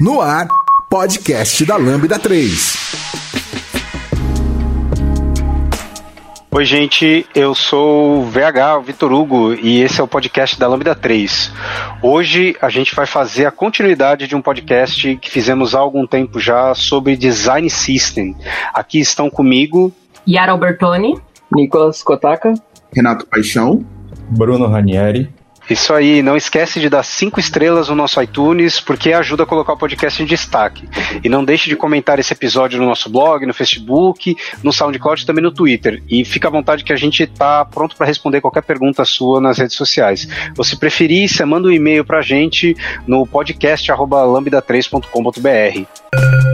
No ar, podcast da Lambda 3. Oi, gente, eu sou o VH, o Vitor Hugo, e esse é o podcast da Lambda 3. Hoje a gente vai fazer a continuidade de um podcast que fizemos há algum tempo já sobre design system. Aqui estão comigo Yara Albertoni, Nicolas Kotaka, Renato Paixão, Bruno Ranieri. Isso aí, não esquece de dar cinco estrelas no nosso iTunes, porque ajuda a colocar o podcast em destaque. E não deixe de comentar esse episódio no nosso blog, no Facebook, no SoundCloud e também no Twitter. E fica à vontade que a gente está pronto para responder qualquer pergunta sua nas redes sociais. Ou se preferir, você manda um e-mail para a gente no podcast.lambda3.com.br.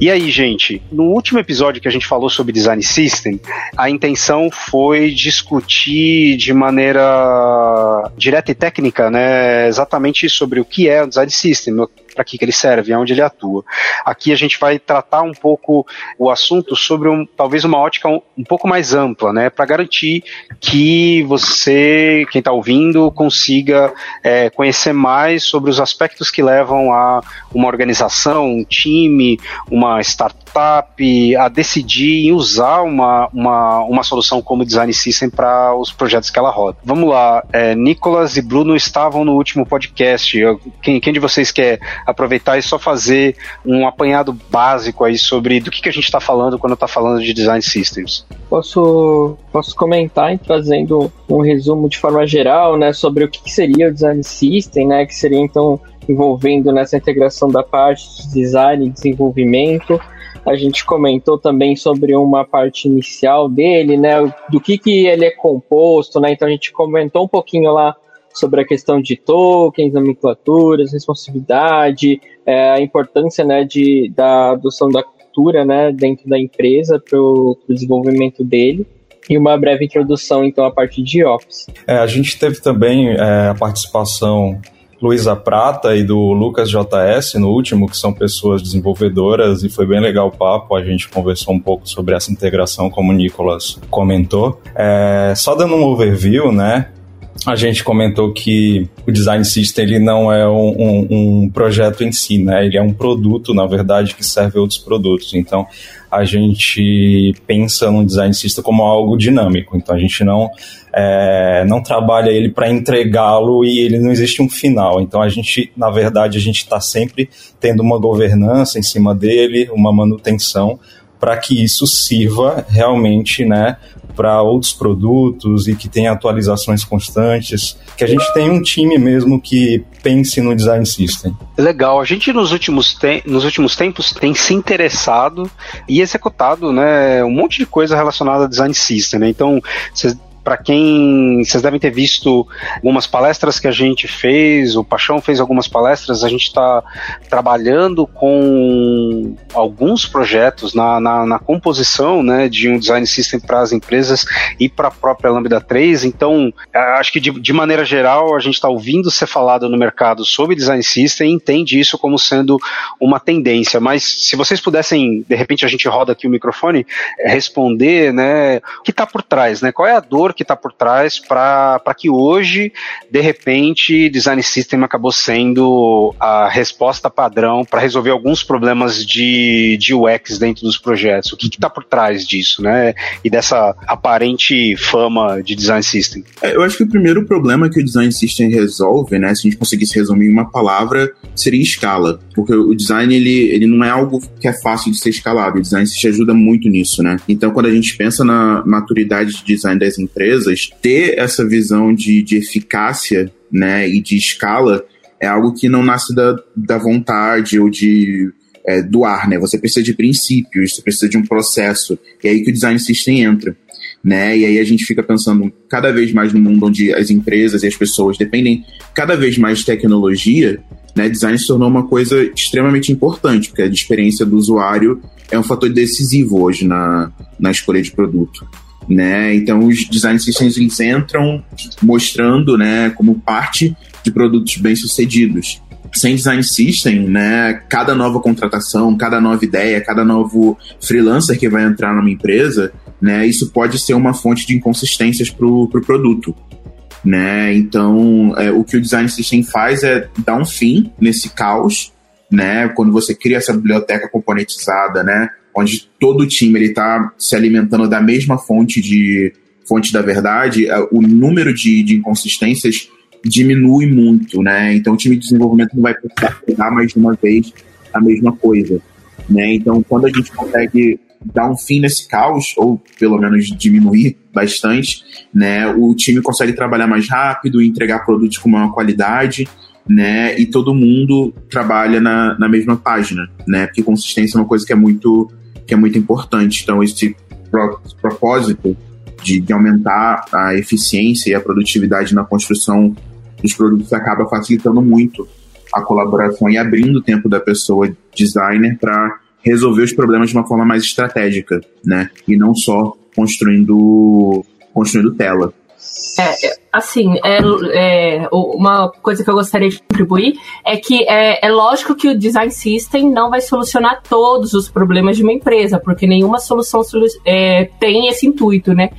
E aí, gente, no último episódio que a gente falou sobre design system, a intenção foi discutir de maneira direta e técnica, né, exatamente sobre o que é o design system, para que, que ele serve, aonde ele atua. Aqui a gente vai tratar um pouco o assunto sobre um, talvez uma ótica um, um pouco mais ampla, né, para garantir que você, quem está ouvindo, consiga é, conhecer mais sobre os aspectos que levam a uma organização, um time, uma startup a decidir em usar uma, uma, uma solução como design system para os projetos que ela roda. Vamos lá, é, Nicolas e Bruno estavam no último podcast. Eu, quem, quem de vocês quer aproveitar e só fazer um apanhado básico aí sobre do que, que a gente está falando quando está falando de design systems? Posso, posso comentar trazendo um resumo de forma geral, né, sobre o que seria o design system, né, que seria então envolvendo nessa integração da parte de design e desenvolvimento. A gente comentou também sobre uma parte inicial dele, né, do que, que ele é composto, né, então a gente comentou um pouquinho lá sobre a questão de tokens, nomenclaturas, responsividade, é, a importância né, de, da adoção da cultura né, dentro da empresa para o desenvolvimento dele. E uma breve introdução, então, à parte de Office. É, a gente teve também é, a participação Luísa Prata e do Lucas JS no último, que são pessoas desenvolvedoras, e foi bem legal o papo. A gente conversou um pouco sobre essa integração, como o Nicolas comentou. É, só dando um overview, né? A gente comentou que o design system ele não é um, um, um, projeto em si, né? Ele é um produto, na verdade, que serve outros produtos. Então, a gente pensa no design system como algo dinâmico. Então, a gente não é, não trabalha ele para entregá-lo e ele não existe um final. Então, a gente, na verdade, a gente está sempre tendo uma governança em cima dele, uma manutenção para que isso sirva realmente, né, para outros produtos e que tenha atualizações constantes, que a gente tenha um time mesmo que pense no design system. Legal, a gente nos últimos, nos últimos tempos tem se interessado e executado né, um monte de coisa relacionada a design system. Né? Então, vocês para quem vocês devem ter visto algumas palestras que a gente fez, o Paixão fez algumas palestras, a gente está trabalhando com alguns projetos na, na, na, composição né, de um design system para as empresas e para a própria Lambda 3. Então, acho que de, de maneira geral, a gente está ouvindo ser falado no mercado sobre design system e entende isso como sendo uma tendência. Mas se vocês pudessem, de repente a gente roda aqui o microfone, responder né, o que está por trás, né? Qual é a dor que está por trás para que hoje, de repente, Design System acabou sendo a resposta padrão para resolver alguns problemas de, de UX dentro dos projetos. O que está por trás disso, né? E dessa aparente fama de Design System? É, eu acho que o primeiro problema que o Design System resolve, né, se a gente conseguisse resumir em uma palavra, seria escala. Porque o design, ele, ele não é algo que é fácil de ser escalado. O Design System ajuda muito nisso, né? Então, quando a gente pensa na maturidade de design das empresas, empresas, ter essa visão de, de eficácia né, e de escala é algo que não nasce da, da vontade ou de é, do ar, né? Você precisa de princípios, você precisa de um processo. E é aí que o design system entra. Né? E aí a gente fica pensando cada vez mais no mundo onde as empresas e as pessoas dependem cada vez mais de tecnologia, né? Design se tornou uma coisa extremamente importante, porque a experiência do usuário é um fator decisivo hoje na, na escolha de produto. Né? Então os design systems eles entram mostrando, né, como parte de produtos bem-sucedidos sem design system, né, cada nova contratação, cada nova ideia, cada novo freelancer que vai entrar numa empresa, né, isso pode ser uma fonte de inconsistências para o pro produto. Né? Então, é, o que o design system faz é dar um fim nesse caos, né? Quando você cria essa biblioteca componentizada, né? Onde todo o time está se alimentando da mesma fonte de fonte da verdade, é, o número de, de inconsistências diminui muito, né? Então o time de desenvolvimento não vai precisar pegar mais de uma vez a mesma coisa, né? Então quando a gente consegue dar um fim nesse caos ou pelo menos diminuir bastante, né? O time consegue trabalhar mais rápido, entregar produtos com maior qualidade, né? E todo mundo trabalha na, na mesma página, né? Porque consistência é uma coisa que é muito que é muito importante. Então esse propósito de, de aumentar a eficiência e a produtividade na construção dos produtos acaba facilitando muito a colaboração e abrindo o tempo da pessoa designer para resolver os problemas de uma forma mais estratégica, né? E não só construindo construindo tela. É, é, assim, é, é, uma coisa que eu gostaria de contribuir é que é, é, lógico que o design system não vai solucionar todos os problemas de uma empresa, porque nenhuma solução é, tem esse intuito, né?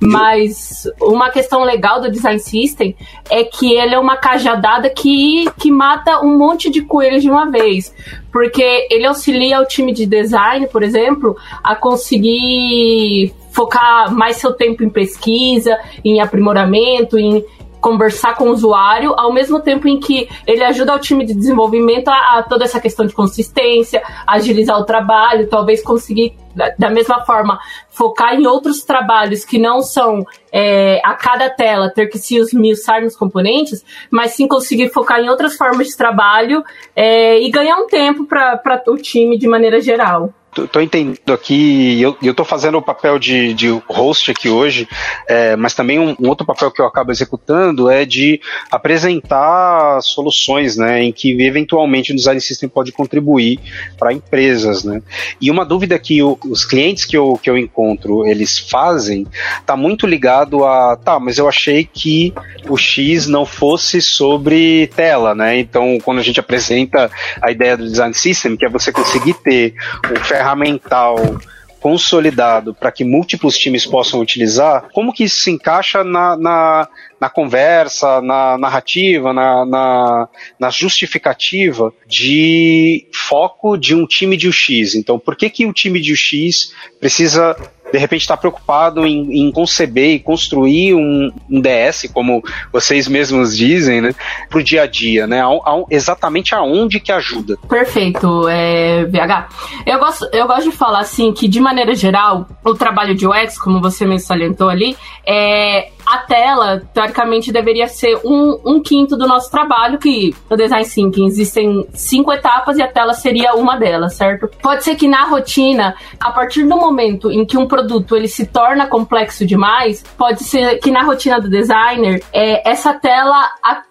Mas uma questão legal do design system é que ele é uma cajadada que, que mata um monte de coelhos de uma vez porque ele auxilia o time de design, por exemplo, a conseguir focar mais seu tempo em pesquisa, em aprimoramento, em conversar com o usuário, ao mesmo tempo em que ele ajuda o time de desenvolvimento a, a toda essa questão de consistência, agilizar o trabalho, talvez conseguir da mesma forma, focar em outros trabalhos que não são é, a cada tela ter que se esmiuçar nos componentes, mas sim conseguir focar em outras formas de trabalho é, e ganhar um tempo para o time de maneira geral tô entendendo aqui, eu, eu tô fazendo o papel de, de host aqui hoje, é, mas também um, um, outro papel que eu acabo executando é de apresentar soluções, né, em que eventualmente o design system pode contribuir para empresas, né. E uma dúvida que os clientes que eu, que eu encontro, eles fazem, tá muito ligado a, tá, mas eu achei que o X não fosse sobre tela, né, então quando a gente apresenta a ideia do design system, que é você conseguir ter um ferramenta ferramental consolidado para que múltiplos times possam utilizar, como que isso se encaixa na, na, na conversa, na narrativa, na, na, na, justificativa de foco de um time de UX? Então, por que, que o time de UX precisa de repente está preocupado em, em, conceber e construir um, um, DS, como vocês mesmos dizem, né, para o dia a dia, né? A, a, exatamente aonde que ajuda. Perfeito, é, VH. Eu gosto, eu gosto de falar assim que, de maneira geral, o trabalho de UX, como você me salientou ali, é, a tela, teoricamente, deveria ser um, um quinto do nosso trabalho, que no Design Thinking existem cinco etapas e a tela seria uma delas, certo? Pode ser que na rotina, a partir do momento em que um produto ele se torna complexo demais, pode ser que na rotina do designer, é, essa tela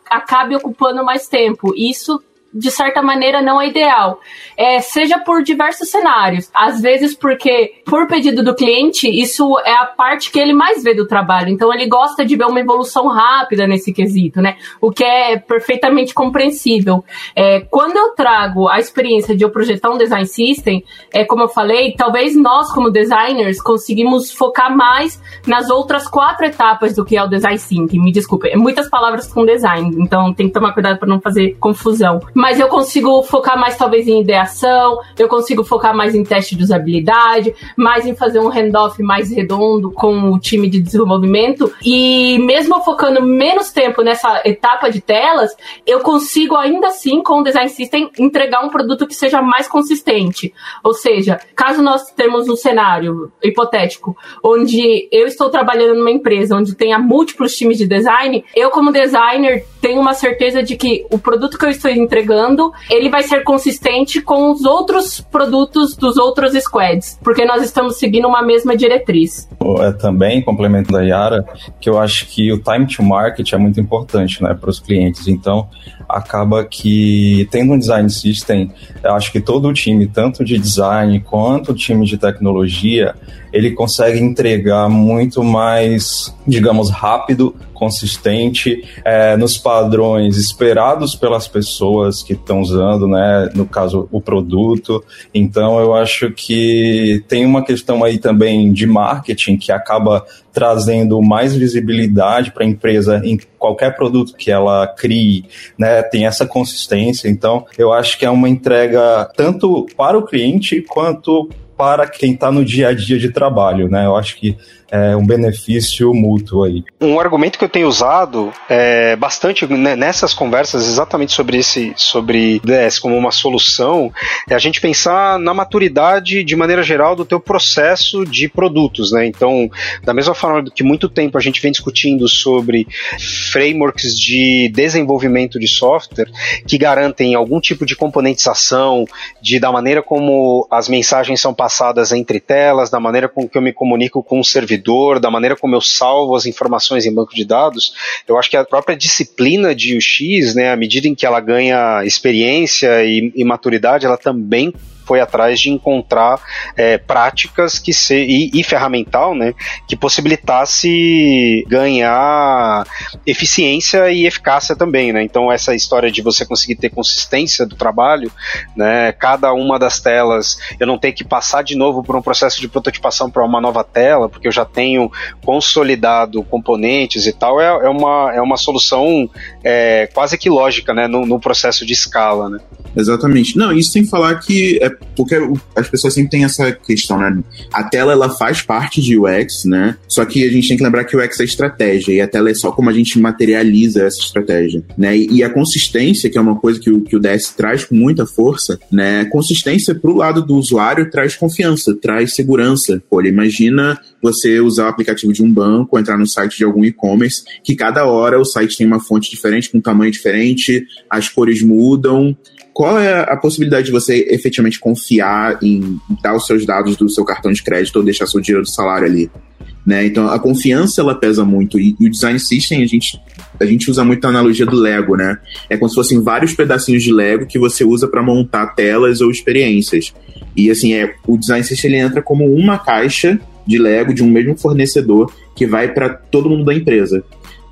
acabe ocupando mais tempo. Isso de certa maneira, não é ideal. É, seja por diversos cenários. Às vezes, porque, por pedido do cliente, isso é a parte que ele mais vê do trabalho. Então, ele gosta de ver uma evolução rápida nesse quesito, né? O que é perfeitamente compreensível. É, quando eu trago a experiência de eu projetar um design system, é, como eu falei, talvez nós, como designers, conseguimos focar mais nas outras quatro etapas do que é o design thinking. Me desculpe, é muitas palavras com design, então tem que tomar cuidado para não fazer confusão mas eu consigo focar mais talvez em ideação, eu consigo focar mais em teste de usabilidade, mais em fazer um handoff mais redondo com o time de desenvolvimento. E mesmo focando menos tempo nessa etapa de telas, eu consigo ainda assim, com o Design System, entregar um produto que seja mais consistente. Ou seja, caso nós temos um cenário hipotético onde eu estou trabalhando numa empresa onde tenha múltiplos times de design, eu como designer tenho uma certeza de que o produto que eu estou entregando jogando, ele vai ser consistente com os outros produtos dos outros squads, porque nós estamos seguindo uma mesma diretriz. É também complemento da Yara, que eu acho que o time to market é muito importante, né, para os clientes. Então, acaba que tendo um design system, eu acho que todo o time, tanto de design quanto o time de tecnologia, ele consegue entregar muito mais, digamos, rápido, consistente, é, nos padrões esperados pelas pessoas que estão usando, né? No caso, o produto. Então, eu acho que tem uma questão aí também de marketing que acaba trazendo mais visibilidade para a empresa em qualquer produto que ela crie, né? Tem essa consistência. Então, eu acho que é uma entrega tanto para o cliente quanto para quem está no dia a dia de trabalho, né? Eu acho que é, um benefício mútuo aí. Um argumento que eu tenho usado é, bastante né, nessas conversas exatamente sobre esse sobre DS como uma solução é a gente pensar na maturidade de maneira geral do teu processo de produtos, né? Então, da mesma forma que muito tempo a gente vem discutindo sobre frameworks de desenvolvimento de software que garantem algum tipo de componentização, de da maneira como as mensagens são passadas entre telas, da maneira com que eu me comunico com o servidor servidor, da maneira como eu salvo as informações em banco de dados, eu acho que a própria disciplina de UX, né, à medida em que ela ganha experiência e, e maturidade, ela também foi atrás de encontrar é, práticas que se, e, e, ferramental né, que possibilitasse ganhar eficiência e eficácia também. Né? Então, essa história de você conseguir ter consistência do trabalho, né, cada uma das telas, eu não ter que passar de novo por um processo de prototipação para uma nova tela, porque eu já tenho consolidado componentes e tal, é, é uma, é uma solução é, quase que lógica né, no, no processo de escala. Né? Exatamente. Não, isso sem falar que é porque as pessoas sempre têm essa questão, né? A tela ela faz parte de UX, né? Só que a gente tem que lembrar que UX é estratégia e a tela é só como a gente materializa essa estratégia, né? E, a consistência, que é uma coisa que o, que o DS traz com muita força, né? Consistência pro lado do usuário traz confiança, traz segurança. Olha, imagina você usar o aplicativo de um banco, entrar no site de algum e-commerce, que cada hora o site tem uma fonte diferente, com um tamanho diferente, as cores mudam, qual é a possibilidade de você efetivamente confiar em dar os seus dados do seu cartão de crédito ou deixar seu dinheiro do salário ali? Né? Então a confiança ela pesa muito e, e, o design system a gente a gente usa muito a analogia do Lego, né? É como se fossem vários pedacinhos de Lego que você usa para montar telas ou experiências. E assim é o design system ele entra como uma caixa de Lego de um mesmo fornecedor que vai para todo mundo da empresa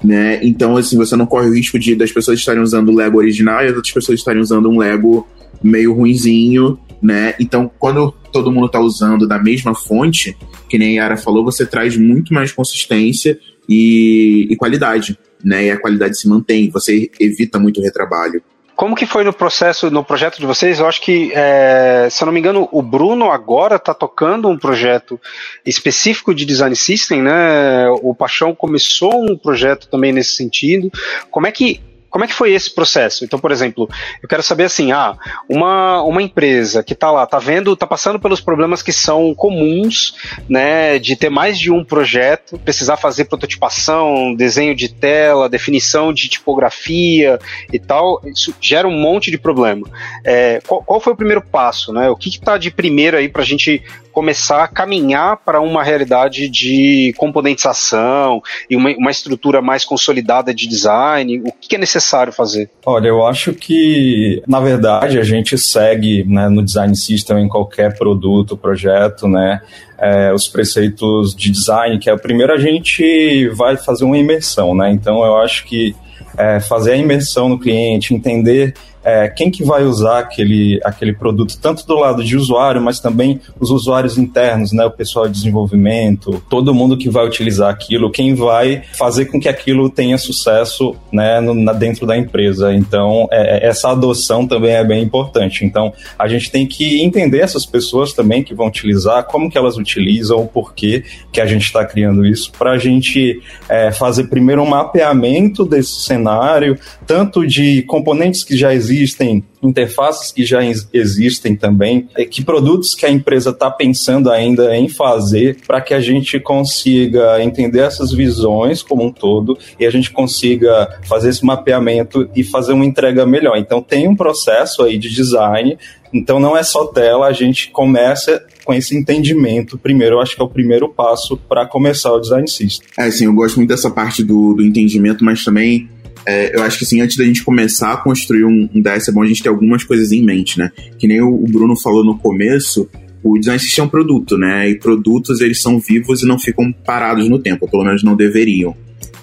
né? Então, assim, você não corre o risco de das pessoas estarem usando o Lego original e as outras pessoas estarem usando um Lego meio ruinzinho, né? Então, quando todo mundo está usando da mesma fonte, que nem a Yara falou, você traz muito mais consistência e, e qualidade, né? E a qualidade se mantém, você evita muito retrabalho. Como que foi no processo, no projeto de vocês? Eu acho que, é, se eu não me engano, o Bruno agora está tocando um projeto específico de design system, né? O Paixão começou um projeto também nesse sentido. Como é que como é que foi esse processo? Então, por exemplo, eu quero saber assim, ah, uma, uma empresa que está lá, está vendo, está passando pelos problemas que são comuns, né, de ter mais de um projeto, precisar fazer prototipação, desenho de tela, definição de tipografia e tal, isso gera um monte de problema. É, qual, qual, foi o primeiro passo, né? O que está de primeiro aí para a gente começar a caminhar para uma realidade de componentização e uma, uma estrutura mais consolidada de design? O que é necessário fazer? Olha, eu acho que, na verdade, a gente segue né, no design system em qualquer produto, projeto, né? É, os preceitos de design, que é o primeiro a gente vai fazer uma imersão, né? Então eu acho que é, fazer a imersão no cliente, entender é, quem que vai usar aquele, aquele produto, tanto do lado de usuário, mas também os usuários internos, né, o pessoal de desenvolvimento, todo mundo que vai utilizar aquilo, quem vai fazer com que aquilo tenha sucesso né, no, na, dentro da empresa. Então, é, é essa adoção também é bem importante. Então, a gente tem que entender essas pessoas também que vão utilizar, como que elas utilizam, o porquê que a gente está criando isso, para a gente é, fazer primeiro um mapeamento desse cenário, tanto de componentes que já existem existem, interfaces que já existem também, é que produtos que a empresa está pensando ainda em fazer para que a gente consiga entender essas visões como um todo e a gente consiga fazer esse mapeamento e fazer uma entrega melhor. Então tem um processo aí de design então não é só tela, a gente começa com esse entendimento primeiro. Eu acho que é o primeiro passo para começar o design system. É, sim, eu gosto muito dessa parte do, do entendimento, mas também é, eu acho que assim, antes da gente começar a construir um, um DS, é bom a gente ter algumas coisas em mente, né? Que nem o, o Bruno falou no começo, o design system é um produto, né? E produtos eles são vivos e não ficam parados no tempo, pelo menos não deveriam.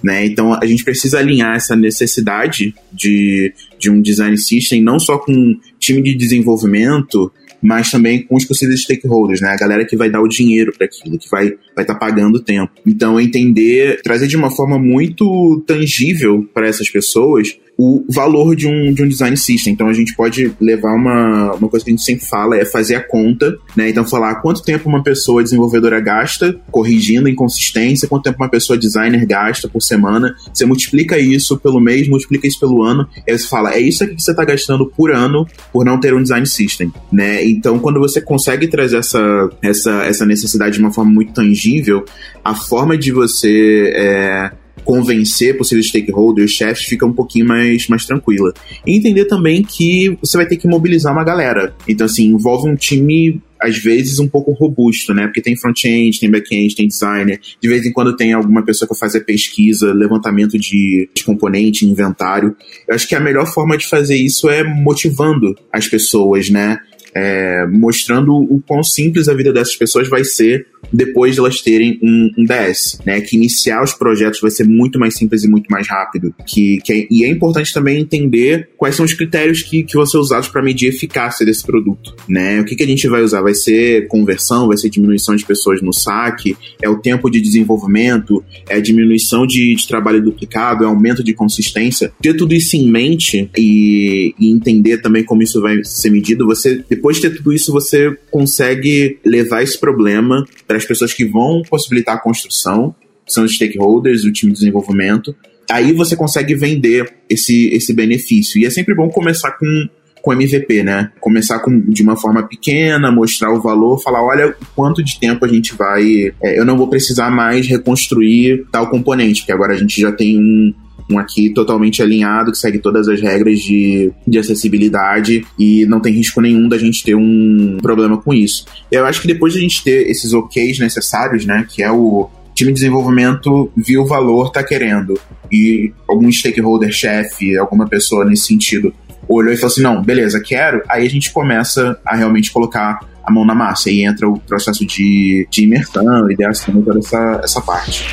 Né? Então a gente precisa alinhar essa necessidade de, de um design system não só com time de desenvolvimento, mas também com os possíveis stakeholders, né? A galera que vai dar o dinheiro para aquilo, que vai vai estar tá pagando o tempo. Então entender, trazer de uma forma muito tangível para essas pessoas o valor de um, de um design system. Então a gente pode levar uma, uma coisa que a gente sempre fala, é fazer a conta, né? Então falar quanto tempo uma pessoa desenvolvedora gasta corrigindo inconsistência, quanto tempo uma pessoa designer gasta por semana. Você multiplica isso pelo mês, multiplica isso pelo ano, e aí você fala, é isso aqui que você está gastando por ano por não ter um design system, né? Então quando você consegue trazer essa, essa, essa necessidade de uma forma muito tangível, a forma de você é, convencer possíveis stakeholders, chefes, fica um pouquinho mais, mais tranquila. E entender também que você vai ter que mobilizar uma galera. Então, assim, envolve um time às vezes um pouco robusto, né? Porque tem front-end, tem back-end, tem designer. De vez em quando tem alguma pessoa que faz pesquisa, levantamento de, de componente, inventário. Eu acho que a melhor forma de fazer isso é motivando as pessoas, né? É, mostrando o quão simples a vida dessas pessoas vai ser depois de elas terem um, um, DS, né? Que iniciar os projetos vai ser muito mais simples e muito mais rápido. Que, que é, e é importante também entender quais são os critérios que, que vão ser usados para medir a eficácia desse produto, né? O que, que a gente vai usar? Vai ser conversão, vai ser diminuição de pessoas no saque, é o tempo de desenvolvimento, é diminuição de, de trabalho duplicado, é aumento de consistência. Ter tudo isso em mente e, e entender também como isso vai ser medido, você depois de ter tudo isso, você consegue levar esse problema para as pessoas que vão possibilitar a construção, que são os stakeholders, o time de desenvolvimento. Aí você consegue vender esse, esse benefício. E é sempre bom começar com, com MVP, né? Começar com, de uma forma pequena, mostrar o valor, falar: olha quanto de tempo a gente vai. É, eu não vou precisar mais reconstruir tal componente, porque agora a gente já tem um, um aqui totalmente alinhado, que segue todas as regras de, de acessibilidade e não tem risco nenhum da gente ter um problema com isso. Eu acho que depois de a gente ter esses OKs necessários, né, que é o time de desenvolvimento viu o valor, tá querendo, e algum stakeholder, chefe, alguma pessoa nesse sentido, olhou e falou assim: não, beleza, quero. Aí a gente começa a realmente colocar a mão na massa e entra o processo de, de imersão, ideação, toda essa, essa parte.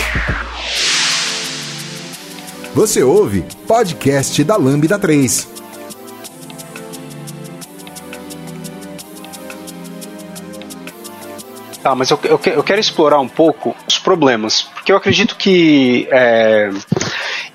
Você ouve podcast da Lambda 3. Tá, mas eu, eu, eu, quero explorar um pouco os problemas, porque eu acredito que é,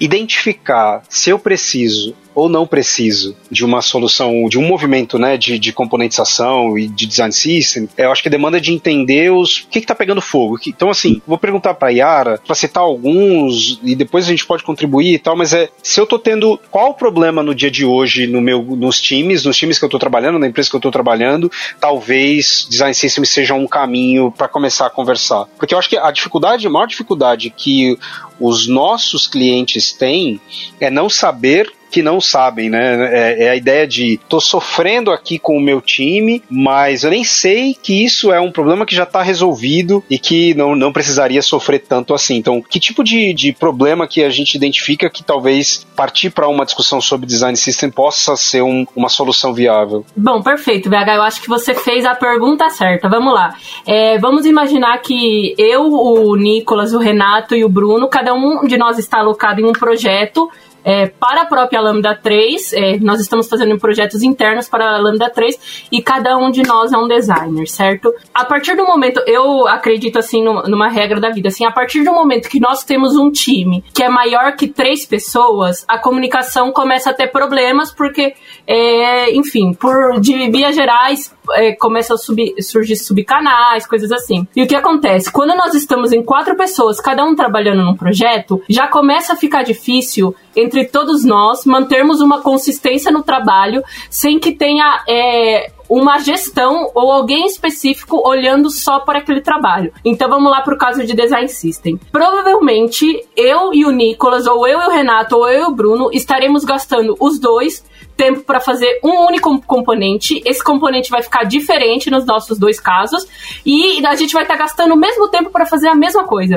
identificar se eu preciso ou não preciso de uma solução, de um movimento né, de, de componentização e de design system, eu acho que demanda de entender os, o que está pegando fogo. Então, assim, vou perguntar para a Yara, para citar alguns, e depois a gente pode contribuir e tal, mas é se eu estou tendo qual o problema no dia de hoje no meu, nos times, nos times que eu estou trabalhando, na empresa que eu estou trabalhando, talvez design system seja um caminho para começar a conversar. Porque eu acho que a dificuldade, a maior dificuldade que os nossos clientes têm é não saber que não sabem, né? É, é, a ideia de tô sofrendo aqui com o meu time, mas eu nem sei que isso é um problema que já está resolvido e que não, não precisaria sofrer tanto assim. Então, que tipo de, de problema que a gente identifica que talvez partir para uma discussão sobre design system possa ser um, uma solução viável? Bom, perfeito, VH. Eu acho que você fez a pergunta certa. Vamos lá. É, vamos imaginar que eu, o Nicolas, o Renato e o Bruno, cada um de nós está alocado em um projeto é, para a própria Lambda 3. É, nós estamos fazendo projetos internos para a Lambda 3 e cada um de nós é um designer, certo? A partir do momento, eu acredito assim numa regra da vida, assim, a partir do momento que nós temos um time que é maior que três pessoas, a comunicação começa a ter problemas porque, é, enfim, por de vias gerais é, começam a subir, surgir subcanais, coisas assim. E o que acontece? Quando nós estamos em quatro pessoas, cada um trabalhando num projeto, já começa a ficar difícil entre entre todos nós mantermos uma consistência no trabalho sem que tenha é, uma gestão ou alguém específico olhando só para aquele trabalho. Então vamos lá para o caso de design system. Provavelmente eu e o Nicolas, ou eu e o Renato, ou eu e o Bruno estaremos gastando os dois tempo para fazer um único componente. Esse componente vai ficar diferente nos nossos dois casos e a gente vai estar tá gastando o mesmo tempo para fazer a mesma coisa.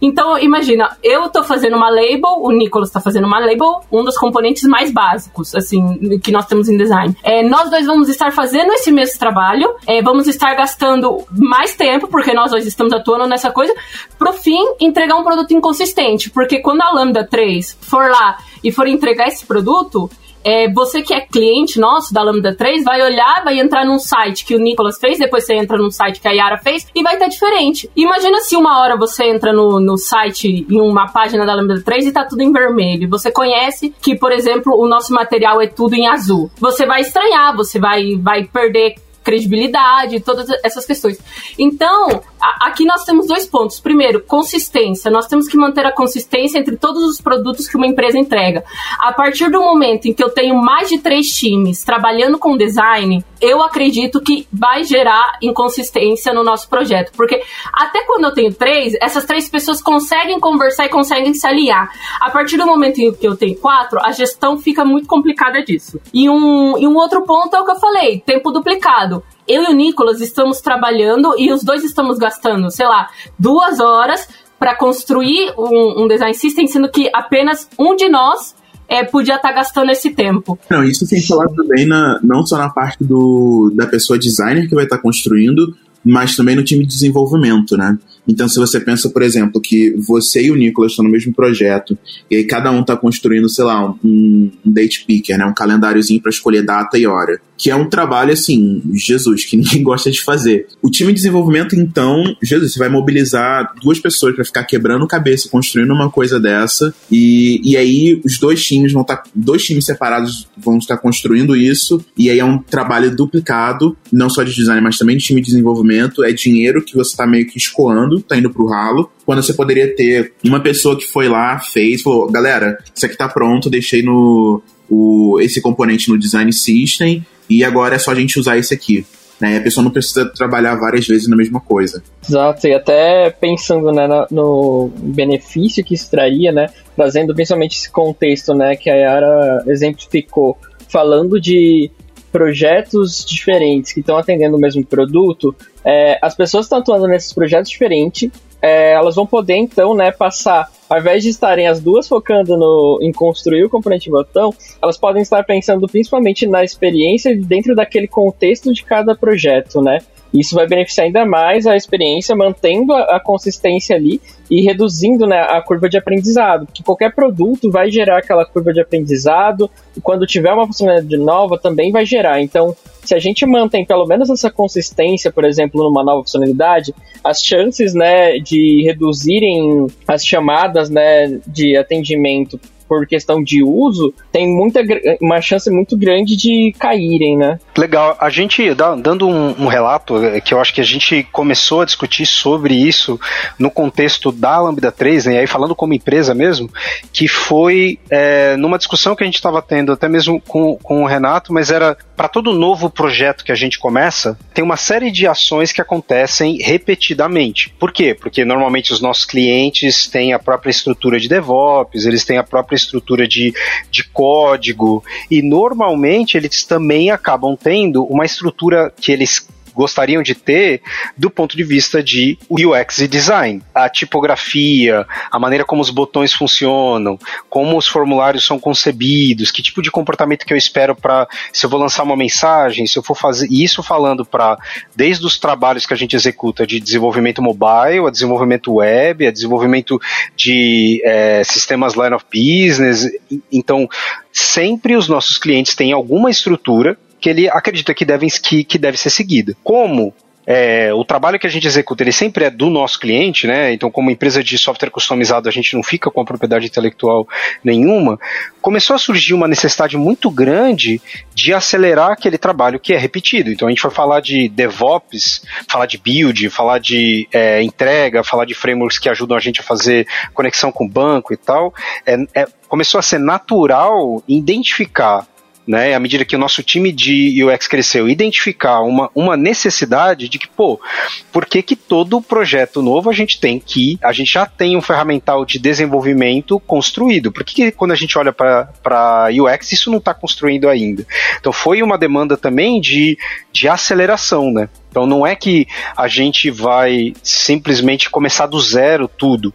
Então, imagina, eu tô fazendo uma label, o Nicolas tá fazendo uma label, um dos componentes mais básicos, assim, que nós temos em design. É, nós dois vamos estar fazendo esse mesmo trabalho, é, vamos estar gastando mais tempo, porque nós dois estamos atuando nessa coisa, pro fim, entregar um produto inconsistente. Porque quando a Lambda 3 for lá e for entregar esse produto, é, você que é cliente nosso da Lambda 3 vai olhar, vai entrar num site que o Nicolas fez, depois você entra num site que a Yara fez e vai estar diferente. Imagina se uma hora você entra no, no site, em uma página da Lambda 3 e tá tudo em vermelho. Você conhece que, por exemplo, o nosso material é tudo em azul. Você vai estranhar, você vai, vai perder credibilidade, todas essas questões. Então, a, aqui nós temos dois pontos. Primeiro, consistência. Nós temos que manter a consistência entre todos os produtos que uma empresa entrega. A partir do momento em que eu tenho mais de três times trabalhando com design, eu acredito que vai gerar inconsistência no nosso projeto. Porque até quando eu tenho três, essas três pessoas conseguem conversar e conseguem se aliar. A partir do momento em que eu tenho quatro, a gestão fica muito complicada disso. E um, e um outro ponto é o que eu falei: tempo duplicado eu e o Nicolas estamos trabalhando e os dois estamos gastando, sei lá, duas horas para construir um, um, design system, sendo que apenas um de nós é, podia estar tá gastando esse tempo. Não, isso sem falar também na, não só na parte do, da pessoa designer que vai estar tá construindo, mas também no time de desenvolvimento, né? Então, se você pensa, por exemplo, que você e o Nicolas estão no mesmo projeto, e aí cada um está construindo, sei lá, um, um date picker, né? um calendáriozinho para escolher data e hora que é um trabalho assim, Jesus, que ninguém gosta de fazer. O time de desenvolvimento, então, Jesus, você vai mobilizar duas pessoas para ficar quebrando cabeça, construindo uma coisa dessa, e, e aí os dois times vão estar, tá, dois times separados vão estar construindo isso, e aí é um trabalho duplicado, não só de design, mas também de time de desenvolvimento, é dinheiro que você está meio que escoando, tá indo pro ralo, quando você poderia ter uma pessoa que foi lá, fez, falou, galera, isso aqui tá pronto, deixei no, o, esse componente no design system, e agora é só a gente usar esse aqui. Né? A pessoa não precisa trabalhar várias vezes na mesma coisa. Exato, e até pensando né, no benefício que isso traria, né, trazendo principalmente esse contexto né, que a Yara exemplificou, falando de projetos diferentes que estão atendendo o mesmo produto, é, as pessoas estão atuando nesses projetos diferentes, é, elas vão poder então né, passar ao invés de estarem as duas focando no, em construir o componente botão, elas podem estar pensando principalmente na experiência dentro daquele contexto de cada projeto, né? Isso vai beneficiar ainda mais a experiência, mantendo a, a consistência ali e reduzindo né, a curva de aprendizado. Que qualquer produto vai gerar aquela curva de aprendizado, e quando tiver uma funcionalidade nova, também vai gerar. Então, se a gente mantém pelo menos essa consistência, por exemplo, numa nova funcionalidade, as chances né, de reduzirem as chamadas né, de atendimento por questão de uso, tem muita, uma chance muito grande de caírem, né? Legal. A gente, dando um, um, relato, é, que eu acho que a gente começou a discutir sobre isso no contexto da Lambda 3, né, e aí falando como empresa mesmo, que foi é, numa discussão que a gente estava tendo até mesmo com, com o Renato, mas era para todo novo projeto que a gente começa, tem uma série de ações que acontecem repetidamente. Por quê? Porque normalmente os nossos clientes têm a própria estrutura de DevOps, eles têm a própria estrutura de, de código, e normalmente eles também acabam tendo uma estrutura que eles gostariam de ter do ponto de vista de UX e design. A tipografia, a maneira como os botões funcionam, como os formulários são concebidos, que tipo de comportamento que eu espero para se eu vou lançar uma mensagem, se eu for fazer isso falando para desde os trabalhos que a gente executa de desenvolvimento mobile, a desenvolvimento web, a desenvolvimento de é, sistemas line of business. Então, sempre os nossos clientes têm alguma estrutura que ele acredita que deve, que, que deve ser seguida. Como é, o trabalho que a gente executa, ele sempre é do nosso cliente, né? Então, como empresa de software customizado, a gente não fica com a propriedade intelectual nenhuma. Começou a surgir uma necessidade muito grande de acelerar aquele trabalho que é repetido. Então, a gente foi falar de DevOps, falar de build, falar de é, entrega, falar de frameworks que ajudam a gente a fazer conexão com o banco e tal. É, é, começou a ser natural identificar né, à medida que o nosso time de UX cresceu, identificar uma, uma necessidade de que, pô, por que, que todo projeto novo a gente tem que, a gente já tem um ferramental de desenvolvimento construído? Por que, que quando a gente olha para UX isso não está construído ainda? Então foi uma demanda também de, de aceleração, né? Então não é que a gente vai simplesmente começar do zero tudo.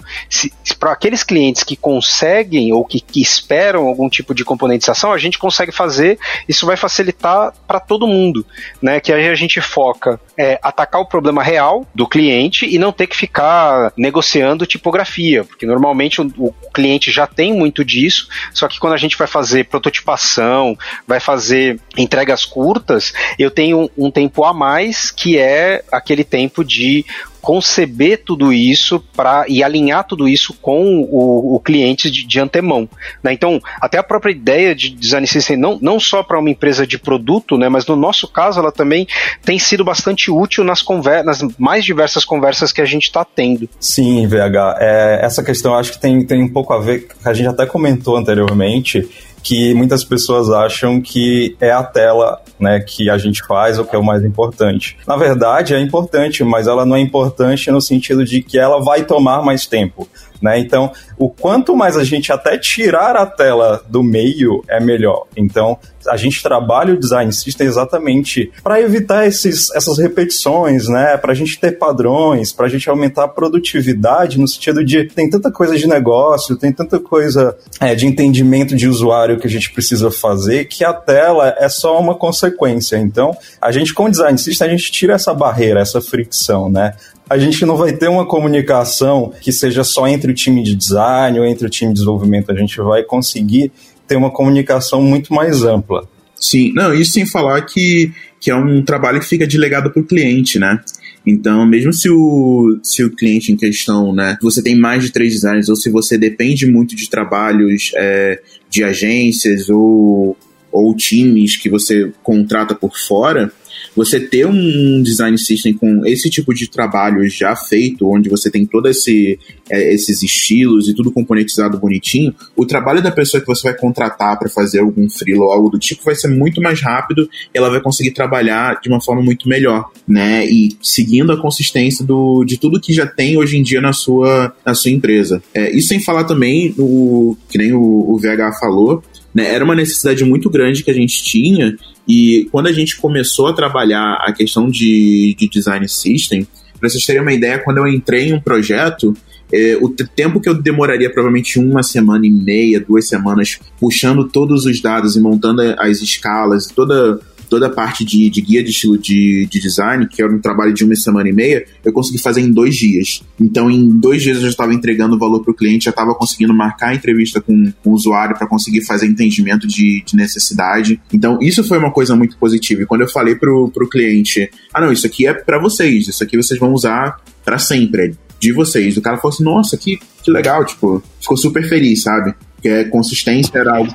Para aqueles clientes que conseguem ou que, que, esperam algum tipo de componentização, a gente consegue fazer. Isso vai facilitar para todo mundo, né? Que aí a gente foca é, atacar o problema real do cliente e não ter que ficar negociando tipografia, porque normalmente o, o cliente já tem muito disso. Só que quando a gente vai fazer prototipação, vai fazer entregas curtas, eu tenho um, um tempo a mais que é aquele tempo de conceber tudo isso para e alinhar tudo isso com o, o cliente de, de antemão. Né? Então, até a própria ideia de design system, não, não só para uma empresa de produto, né, mas no nosso caso, ela também tem sido bastante útil nas, conver nas mais diversas conversas que a gente está tendo. Sim, VH. É, essa questão acho que tem, tem um pouco a ver, a gente até comentou anteriormente, que muitas pessoas acham que é a tela né, que a gente faz o que é o mais importante. Na verdade, é importante, mas ela não é importante no sentido de que ela vai tomar mais tempo. Né? Então, o quanto mais a gente até tirar a tela do meio, é melhor. Então, a gente trabalha o design system exatamente para evitar esses, essas repetições, né? Para a gente ter padrões, para a gente aumentar a produtividade no sentido de tem tanta coisa de negócio, tem tanta coisa é, de entendimento de usuário que a gente precisa fazer que a tela é só uma consequência. Então, a gente com o design system a gente tira essa barreira, essa fricção, né? A gente não vai ter uma comunicação que seja só entre o time de design ou entre o time de desenvolvimento. A gente vai conseguir ter uma comunicação muito mais ampla. Sim, não, isso sem falar que, que é um trabalho que fica delegado para o cliente, né? Então, mesmo se o, se o cliente em questão, né, você tem mais de três designers, ou se você depende muito de trabalhos é, de agências ou, ou times que você contrata por fora, você ter um design system com esse tipo de trabalho já feito, onde você tem todos esse, é, esses estilos e tudo componentizado bonitinho, o trabalho da pessoa que você vai contratar para fazer algum freelo ou algo do tipo vai ser muito mais rápido, ela vai conseguir trabalhar de uma forma muito melhor, né? E seguindo a consistência do, de tudo que já tem hoje em dia na sua, na sua empresa. É, isso sem falar também, o, que nem o, o VH falou, né, era uma necessidade muito grande que a gente tinha e quando a gente começou a trabalhar a questão de, de design system, para vocês terem uma ideia, quando eu entrei em um projeto, é, o tempo que eu demoraria provavelmente uma semana e meia, duas semanas, puxando todos os dados e montando as escalas, toda toda a parte de, de guia de estilo de, de, design, que era um trabalho de uma semana e meia, eu consegui fazer em dois dias. Então, em dois dias eu já estava entregando o valor para o cliente, já estava conseguindo marcar a entrevista com, com o usuário para conseguir fazer entendimento de, de, necessidade. Então, isso foi uma coisa muito positiva. E quando eu falei para o cliente, ah, não, isso aqui é para vocês, isso aqui vocês vão usar para sempre, de vocês. O cara falou assim, nossa, que, que legal, tipo, ficou super feliz, sabe? Porque a consistência era algo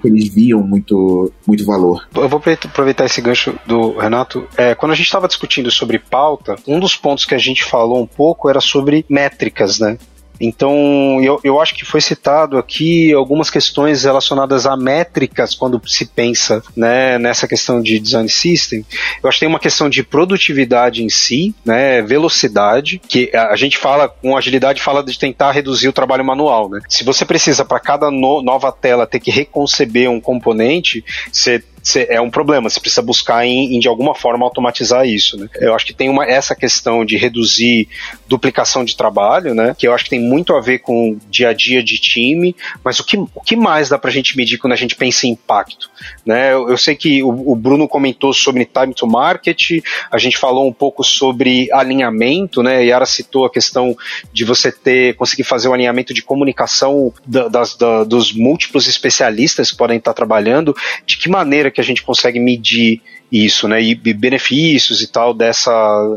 que, eles viam muito, muito valor. Eu vou aproveitar esse gancho do Renato. É, quando a gente estava discutindo sobre pauta, um dos pontos que a gente falou um pouco era sobre métricas, né? Então, eu, eu acho que foi citado aqui algumas questões relacionadas a métricas quando se pensa né, nessa questão de design system. Eu acho que tem uma questão de produtividade em si, né, velocidade, que a gente fala com agilidade, fala de tentar reduzir o trabalho manual. Né? Se você precisa, para cada no, nova tela, ter que reconceber um componente, você é um problema, você precisa buscar em, em, de alguma forma automatizar isso, né? Eu acho que tem uma, essa questão de reduzir duplicação de trabalho, né? Que eu acho que tem muito a ver com o dia a dia de time, mas o que, o que mais dá pra gente medir quando a gente pensa em impacto, né? Eu, eu sei que o, o, Bruno comentou sobre time to market, a gente falou um pouco sobre alinhamento, né? Yara citou a questão de você ter, conseguir fazer o alinhamento de comunicação da, das, da, dos múltiplos especialistas que podem estar trabalhando, de que maneira maneira que a gente consegue medir isso, né? E benefícios e tal dessa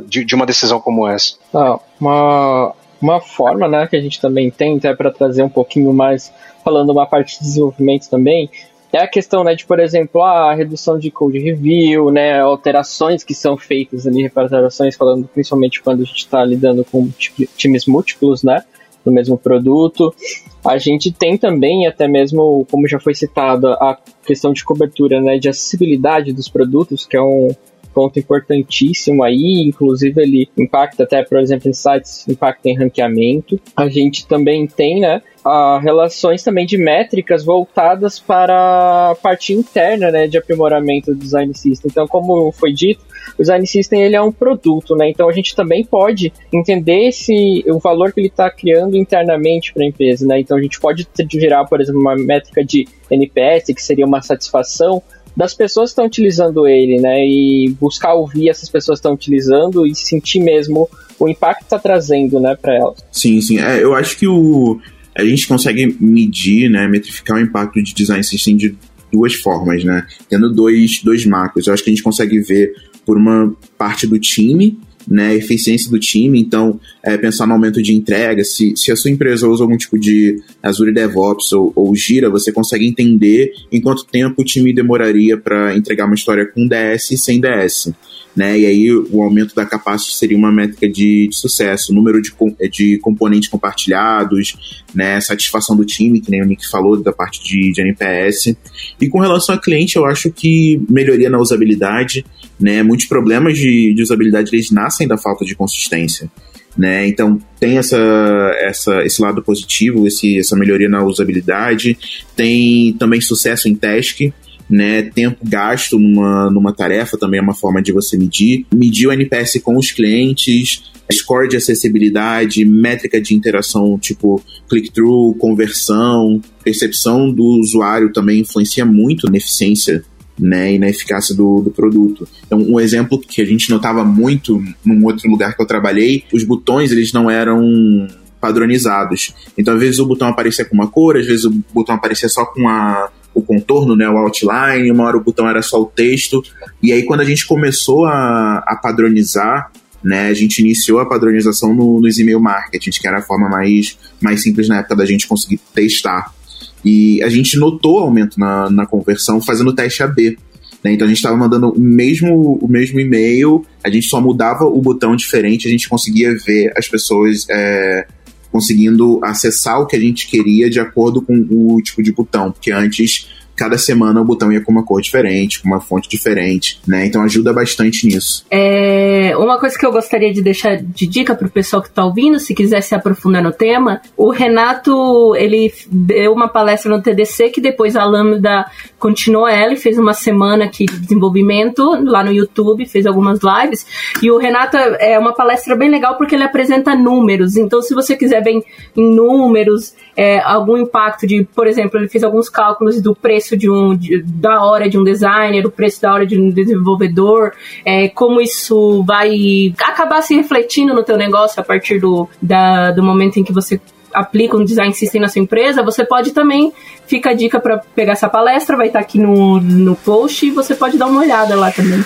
de, de uma decisão como essa. Ah, uma, uma forma, né, que a gente também tem, até para trazer um pouquinho mais, falando uma parte de desenvolvimento também, é a questão, né, de, por exemplo, a redução de code review, né, alterações que são feitas ali, reparações, falando principalmente quando a gente está lidando com times múltiplos, né, no mesmo produto. A gente tem também, até mesmo, como já foi citado, a questão de cobertura, né, de acessibilidade dos produtos, que é um ponto importantíssimo aí, inclusive ele impacta até, por exemplo, em sites, impacta em ranqueamento. A gente também tem, né, a relações também de métricas voltadas para a parte interna, né, de aprimoramento do design system. Então, como foi dito, o design system ele é um produto, né? Então a gente também pode entender esse o valor que ele está criando internamente para a empresa, né? Então a gente pode gerar, por exemplo, uma métrica de NPS que seria uma satisfação das pessoas que estão utilizando ele, né? E buscar ouvir essas pessoas que estão utilizando e sentir mesmo o impacto que está trazendo, né, para elas. Sim, sim. É, eu acho que o a gente consegue medir, né, metrificar o impacto de design system de duas formas, né? Tendo dois, dois macros. Eu acho que a gente consegue ver por uma parte do time, né, eficiência do time, então é, pensar no aumento de entrega, se, se a sua empresa usa algum tipo de Azure DevOps ou, ou Gira, você consegue entender em quanto tempo o time demoraria para entregar uma história com DS e sem DS né? E aí o aumento da capacidade seria uma métrica de, de sucesso, número de, de componentes compartilhados, né? Satisfação do time, que nem o Nick falou, da parte de, de NPS. E com relação a cliente, eu acho que melhoria na usabilidade, né? Muitos problemas de, de usabilidade eles nascem da falta de consistência. Né? Então tem essa, essa, esse lado positivo, esse, essa melhoria na usabilidade, tem também sucesso em teste, né? Tempo gasto numa, numa tarefa também é uma forma de você medir. Medir o NPS com os clientes, score de acessibilidade, métrica de interação tipo click-through, conversão, percepção do usuário também influencia muito na eficiência né, e na eficácia do, do produto. Então, um exemplo que a gente notava muito num outro lugar que eu trabalhei, os botões eles não eram padronizados. Então, às vezes o botão aparecia com uma cor, às vezes o botão aparecia só com a o contorno, né, o outline, uma hora o botão era só o texto. E aí, quando a gente começou a, a padronizar, né, a gente iniciou a padronização no, nos e-mail marketing, que era a forma mais, mais simples na época da gente conseguir testar. E a gente notou aumento na, na conversão fazendo teste AB. Né? Então a gente estava mandando o mesmo, o mesmo e-mail, a gente só mudava o botão diferente, a gente conseguia ver as pessoas é, conseguindo acessar o que a gente queria de acordo com o tipo de botão, porque antes cada semana o botão ia com uma cor diferente, com uma fonte diferente, né? Então ajuda bastante nisso. É, uma coisa que eu gostaria de deixar de dica para o pessoal que está ouvindo, se quiser se aprofundar no tema, o Renato ele deu uma palestra no TDC que depois a Lambda continuou ela e fez uma semana aqui de desenvolvimento lá no YouTube, fez algumas lives. E o Renato é uma palestra bem legal porque ele apresenta números. Então, se você quiser ver em números é, algum impacto de, por exemplo, ele fez alguns cálculos do preço de um de, da hora de um designer, o preço da hora de um desenvolvedor, é, como isso vai acabar se refletindo no teu negócio a partir do, da, do momento em que você aplica um design system na sua empresa, você pode também, fica a dica para pegar essa palestra, vai estar tá aqui no, no post e você pode dar uma olhada lá também.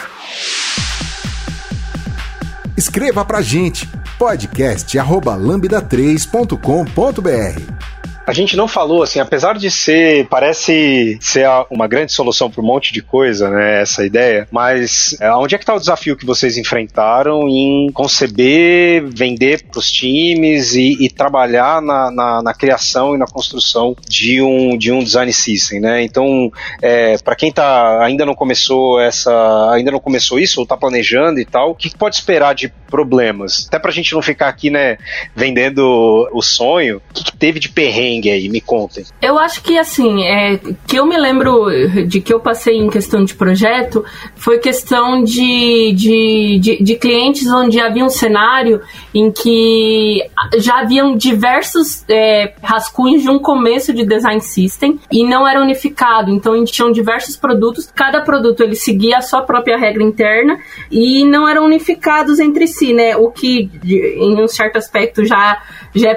Escreva pra gente podcast@lambda3.com.br. A gente não falou, assim, apesar de ser, parece ser uma grande solução para um monte de coisa, né, essa ideia, mas é, onde é que está o desafio que vocês enfrentaram em conceber, vender para os times e, e trabalhar na, na, na, criação e na construção de um, de um design system, né? Então, é, para quem tá, ainda não começou essa, ainda não começou isso ou está planejando e tal, o que pode esperar de problemas? Até para a gente não ficar aqui, né, vendendo o sonho, o que, que teve de perrengue perrengue aí? Me contem. Eu acho que, assim, é, que eu me lembro de que eu passei em questão de projeto foi questão de, de, de, de clientes onde havia um cenário em que já haviam diversos é, rascunhos de um começo de design system e não era unificado. Então, tinham diversos produtos, cada produto ele seguia a sua própria regra interna e não eram unificados entre si, né? O que, em um certo aspecto, já, já é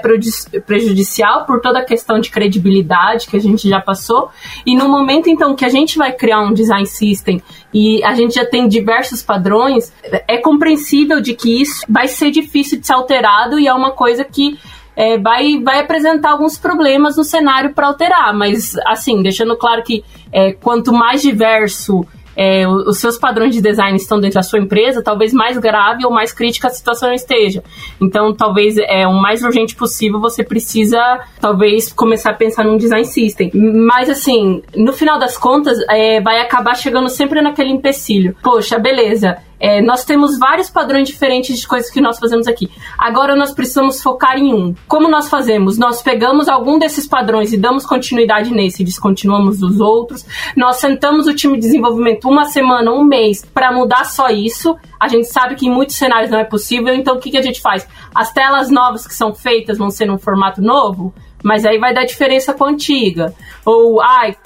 prejudicial por toda a questão de credibilidade que a gente já passou. E no momento, então, que a gente vai criar um design system e a gente já tem diversos padrões, é compreensível de que isso vai ser difícil de ser alterado e é uma coisa que é, vai, vai apresentar alguns problemas no cenário para alterar, mas assim, deixando claro que é, quanto mais diverso é, os seus padrões de design estão dentro da sua empresa, talvez mais grave ou mais crítica a situação esteja. Então, talvez é o mais urgente possível, você precisa, talvez, começar a pensar num design system. Mas, assim, no final das contas, é, vai acabar chegando sempre naquele empecilho. Poxa, beleza, é, nós temos vários padrões diferentes de coisas que nós fazemos aqui. Agora nós precisamos focar em um. Como nós fazemos? Nós pegamos algum desses padrões e damos continuidade nesse descontinuamos os outros. Nós sentamos o time de desenvolvimento uma semana, um mês, para mudar só isso. A gente sabe que em muitos cenários não é possível, então o que, que a gente faz? As telas novas que são feitas vão ser num formato novo? mas aí vai dar diferença com a antiga. Ou, ai,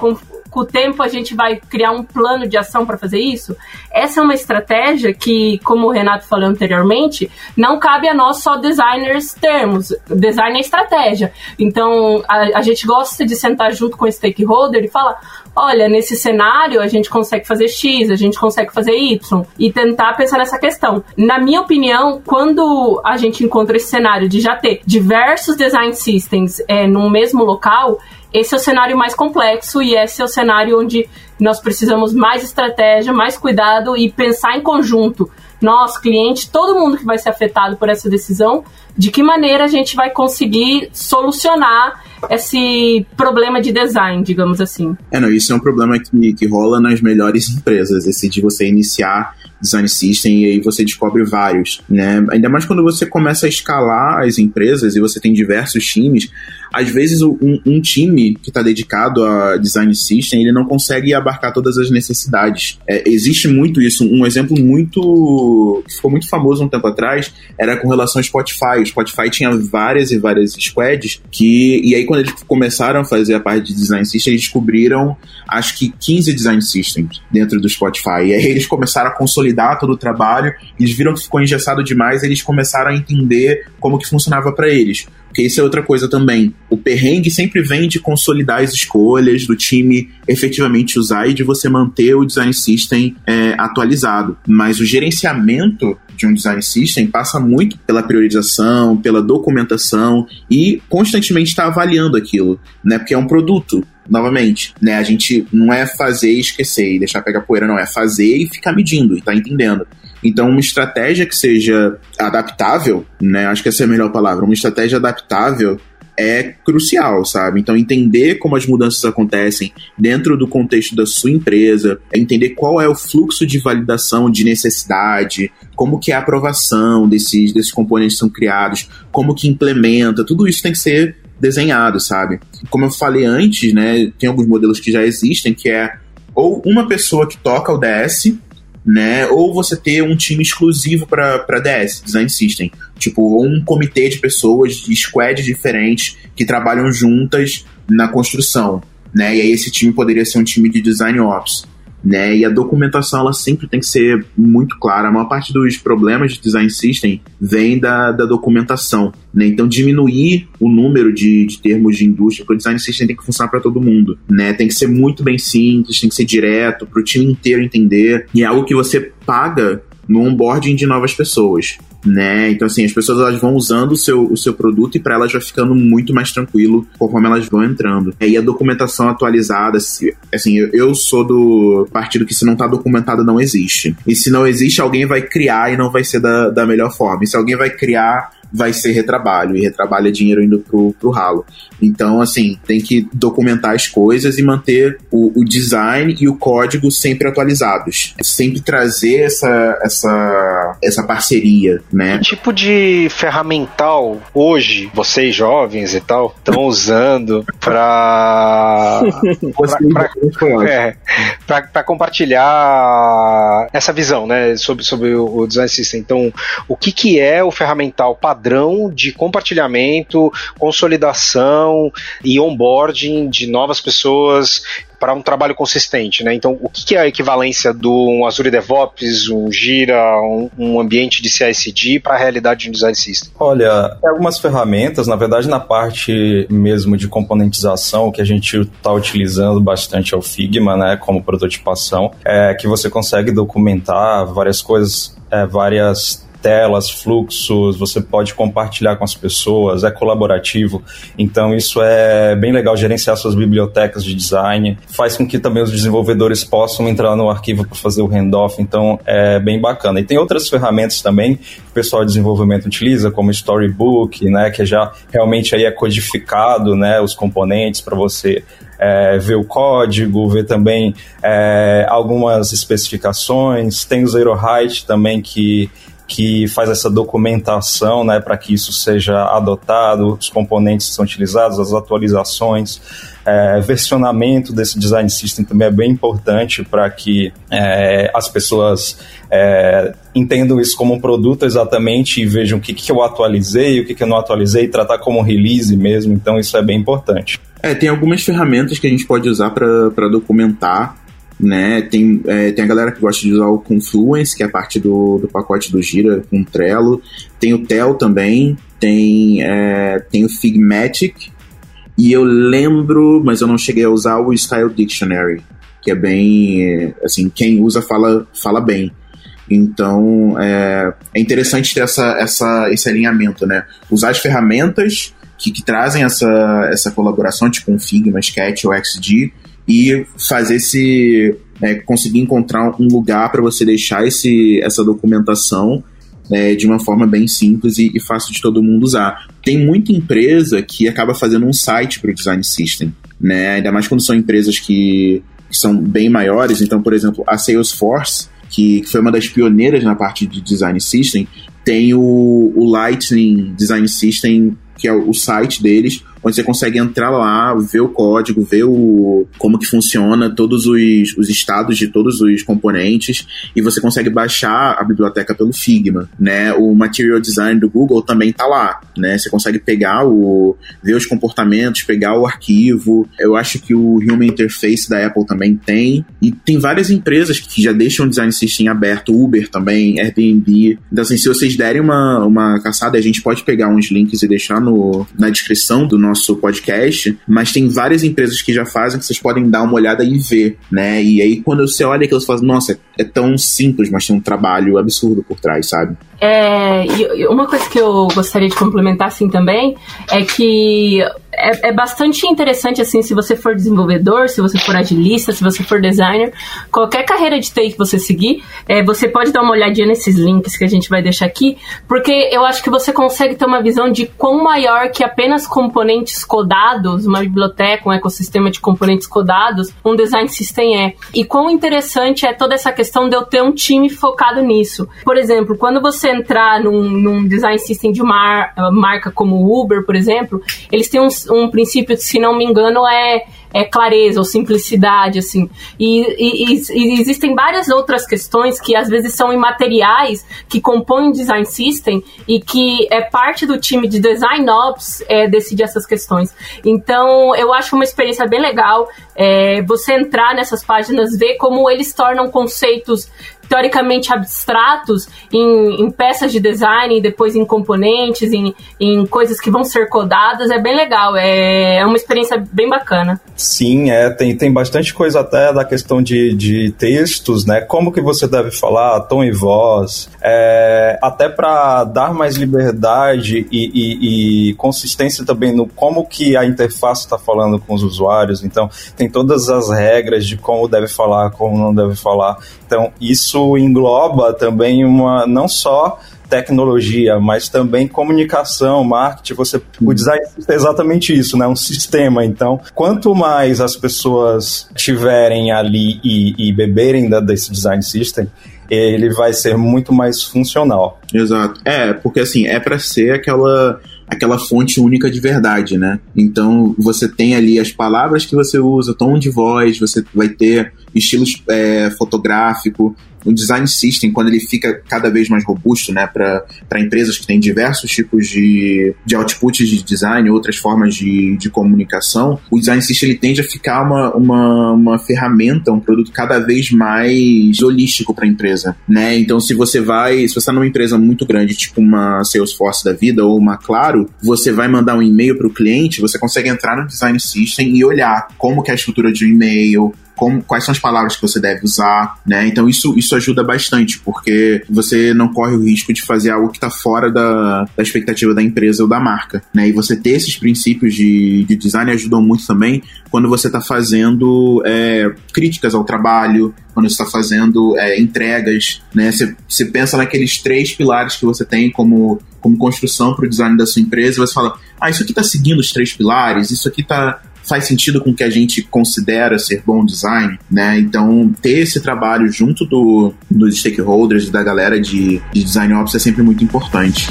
com, o tempo a gente vai criar um plano de ação para fazer isso? Essa é uma estratégia que, como o Renato falou anteriormente, não cabe a nós só designers termos. Design é estratégia. Então, a, a gente gosta de sentar junto com o stakeholder e falar: olha, nesse cenário a gente consegue fazer X, a gente consegue fazer Y, e tentar pensar nessa questão. Na minha opinião, quando a gente encontra esse cenário de já ter diversos design systems é, no mesmo local, esse é o cenário mais complexo e esse é o cenário onde nós precisamos mais estratégia, mais cuidado e pensar em conjunto. Nós, cliente, todo mundo que vai ser afetado por essa decisão, de que maneira a gente vai conseguir solucionar esse problema de design, digamos assim. É, não, isso é um problema que, que rola nas melhores empresas, esse de você iniciar design system e aí você descobre vários, né? Ainda mais quando você começa a escalar as empresas e você tem diversos times, às vezes um, um time que está dedicado a design system ele não consegue abarcar todas as necessidades. É, existe muito isso. Um exemplo muito que ficou muito famoso um tempo atrás era com relação ao Spotify. O Spotify tinha várias e várias squads que e aí quando eles começaram a fazer a parte de design system eles descobriram acho que 15 design systems dentro do Spotify. E aí eles começaram a consolidar todo o trabalho. Eles viram que ficou engessado demais. Eles começaram a entender como que funcionava para eles. Porque isso é outra coisa também. O perrengue sempre vem de consolidar as escolhas, do time efetivamente usar e de você manter o design system é, atualizado. Mas o gerenciamento de um design system passa muito pela priorização, pela documentação e constantemente estar tá avaliando aquilo, né? Porque é um produto novamente, né? A gente não é fazer e esquecer e deixar pegar poeira, não. É fazer e ficar medindo e tá entendendo. Então, uma estratégia que seja adaptável, né? Acho que essa é a melhor palavra. Uma estratégia adaptável é crucial, sabe? Então, entender como as mudanças acontecem dentro do contexto da sua empresa, é entender qual é o fluxo de validação de necessidade, como que é a aprovação desses, desses componentes são criados, como que implementa, tudo isso tem que ser desenhado, sabe? Como eu falei antes, né, tem alguns modelos que já existem, que é ou uma pessoa que toca o DS, né? Ou você ter um time exclusivo para DS, Design System. Tipo, um comitê de pessoas de squads diferentes que trabalham juntas na construção, né? E aí esse time poderia ser um time de Design Ops né? E a documentação ela sempre tem que ser muito clara. A maior parte dos problemas de design system vem da, da documentação, né? Então diminuir o número de, de termos de indústria, porque o design system tem que funcionar para todo mundo, né? Tem que ser muito bem simples, tem que ser direto para o time inteiro entender. E é algo que você paga no onboarding de novas pessoas né? Então, assim, as pessoas elas vão usando o seu, o seu produto e para elas vai ficando muito mais tranquilo conforme elas vão entrando. E a documentação atualizada, assim, eu, sou do partido que se não tá documentado não existe. E se não existe, alguém vai criar e não vai ser da, da melhor forma. E se alguém vai criar, vai ser retrabalho, e retrabalho é dinheiro indo pro, pro ralo. Então, assim, tem que documentar as coisas e manter o, o design e o código sempre atualizados. Sempre trazer essa, essa, essa parceria, né? Que tipo de ferramental hoje, vocês jovens e tal, estão usando para para compartilhar essa visão, né, sobre, sobre o Design System. Então, o que, que é o ferramental padrão de compartilhamento, consolidação e onboarding de novas pessoas para um trabalho consistente, né? Então, o que é a equivalência do um Azure DevOps, um Gira, um, um ambiente de CI/CD para a realidade de um design system? Olha, algumas ferramentas, na verdade, na parte mesmo de componentização, que a gente está utilizando bastante é o Figma, né, como prototipação, é que você consegue documentar várias coisas, é, várias telas, fluxos, você pode compartilhar com as pessoas, é colaborativo. Então isso é bem legal gerenciar suas bibliotecas de design, faz com que também os desenvolvedores possam entrar no arquivo para fazer o handoff, então é bem bacana. E tem outras ferramentas também que o pessoal de desenvolvimento utiliza, como Storybook, né, que já realmente aí é codificado, né, os componentes para você é, ver o código, ver também é, algumas especificações. Tem o Zero Height também que que faz essa documentação né, para que isso seja adotado, os componentes que são utilizados, as atualizações, é, versionamento desse design system também é bem importante para que é, as pessoas é, entendam isso como um produto exatamente e vejam o que, que eu atualizei, o que, que eu não atualizei, tratar como release mesmo, então isso é bem importante. É, tem algumas ferramentas que a gente pode usar para documentar né? Tem, é, tem a galera que gosta de usar o Confluence, que é parte do, do pacote do Gira com Trello. Tem o Tel também, tem, é, tem o Figmatic, e eu lembro, mas eu não cheguei a usar o Style Dictionary, que é bem, assim, quem usa fala, fala bem. Então, é, é interessante ter essa, essa, esse alinhamento, né? Usar as ferramentas que, que trazem essa, essa colaboração, tipo um Figma, Sketch ou XD, e fazer esse. É, conseguir encontrar um lugar para você deixar esse, essa documentação é, de uma forma bem simples e, e, fácil de todo mundo usar. Tem muita empresa que acaba fazendo um site para o design system, né? Ainda mais quando são empresas que, que, são bem maiores. Então, por exemplo, a Salesforce, que, que foi uma das pioneiras na parte de design system, tem o, o Lightning Design System, que é o, o site deles, onde você consegue entrar lá, ver o código, ver o, como que funciona todos os, os estados de todos os componentes e você consegue baixar a biblioteca pelo Figma, né? O Material Design do Google também tá lá, né? Você consegue pegar o ver os comportamentos, pegar o arquivo. Eu acho que o Human Interface da Apple também tem e tem várias empresas que já deixam o design system aberto, Uber também, Airbnb. Então assim, se vocês derem uma, uma caçada, a gente pode pegar uns links e deixar no, na descrição do nosso nosso podcast, mas tem várias empresas que já fazem que vocês podem dar uma olhada e ver, né? E aí quando você olha aquilo, você fala, nossa, é tão simples, mas tem um trabalho absurdo por trás, sabe? É, uma coisa que eu gostaria de complementar assim também é que é, é, bastante interessante, assim, se você for desenvolvedor, se você for agilista, se você for designer, qualquer carreira de TI que você seguir, é, você pode dar uma olhadinha nesses links que a gente vai deixar aqui, porque eu acho que você consegue ter uma visão de quão maior que apenas componentes codados, uma biblioteca, um ecossistema de componentes codados, um design system é. E quão interessante é toda essa questão de eu ter um time focado nisso. Por exemplo, quando você entrar num, num design system de uma marca como Uber, por exemplo, eles têm uns um princípio, se não me engano, é, é clareza ou simplicidade, assim. E, e, e, existem várias outras questões que às vezes são imateriais, que compõem design system e que é parte do time de design ops é, decidir essas questões. Então, eu acho uma experiência bem legal é, você entrar nessas páginas, ver como eles tornam conceitos teoricamente abstratos em, em, peças de design, depois em componentes, em, em, coisas que vão ser codadas, é bem legal, é, é uma experiência bem bacana. Sim, é, tem, tem bastante coisa até da questão de, de textos, né? Como que você deve falar, tom e voz, é, até para dar mais liberdade e, e, e, consistência também no como que a interface está falando com os usuários. Então, tem todas as regras de como deve falar, como não deve falar. Então, isso engloba também uma não só tecnologia, mas também comunicação, marketing, você o uhum. design é exatamente isso, né? Um sistema. Então, quanto mais as pessoas tiverem ali e, e beberem da, desse design system, ele vai ser muito mais funcional. Exato. É, porque assim, é para ser aquela aquela fonte única de verdade, né? Então você tem ali as palavras que você usa, tom de voz, você vai ter estilos é, fotográfico, o design system, quando ele fica cada vez mais robusto, né, para empresas que têm diversos tipos de, de outputs de design, outras formas de, de comunicação, o design system ele tende a ficar uma, uma, uma ferramenta, um produto cada vez mais holístico para a empresa, né? Então, se você vai, se você está numa empresa muito grande, tipo uma Salesforce da vida ou uma Claro, você vai mandar um e-mail para o cliente, você consegue entrar no design system e olhar como que é a estrutura de um e-mail, como, quais são as palavras que você deve usar, né? Então isso, isso ajuda bastante, porque você não corre o risco de fazer algo que está fora da, da expectativa da empresa ou da marca, né? E você ter esses princípios de, de design ajudam muito também quando você está fazendo é, críticas ao trabalho, quando você está fazendo é, entregas, né? Você, você pensa naqueles três pilares que você tem como, como construção para o design da sua empresa, você fala, ah, isso aqui está seguindo os três pilares, isso aqui está faz sentido com o que a gente considera ser bom design, né? Então, ter esse trabalho junto do, dos stakeholders, da galera de, de design ops é sempre muito importante.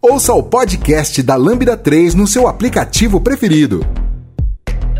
Ouça o podcast da Lambda 3 no seu aplicativo preferido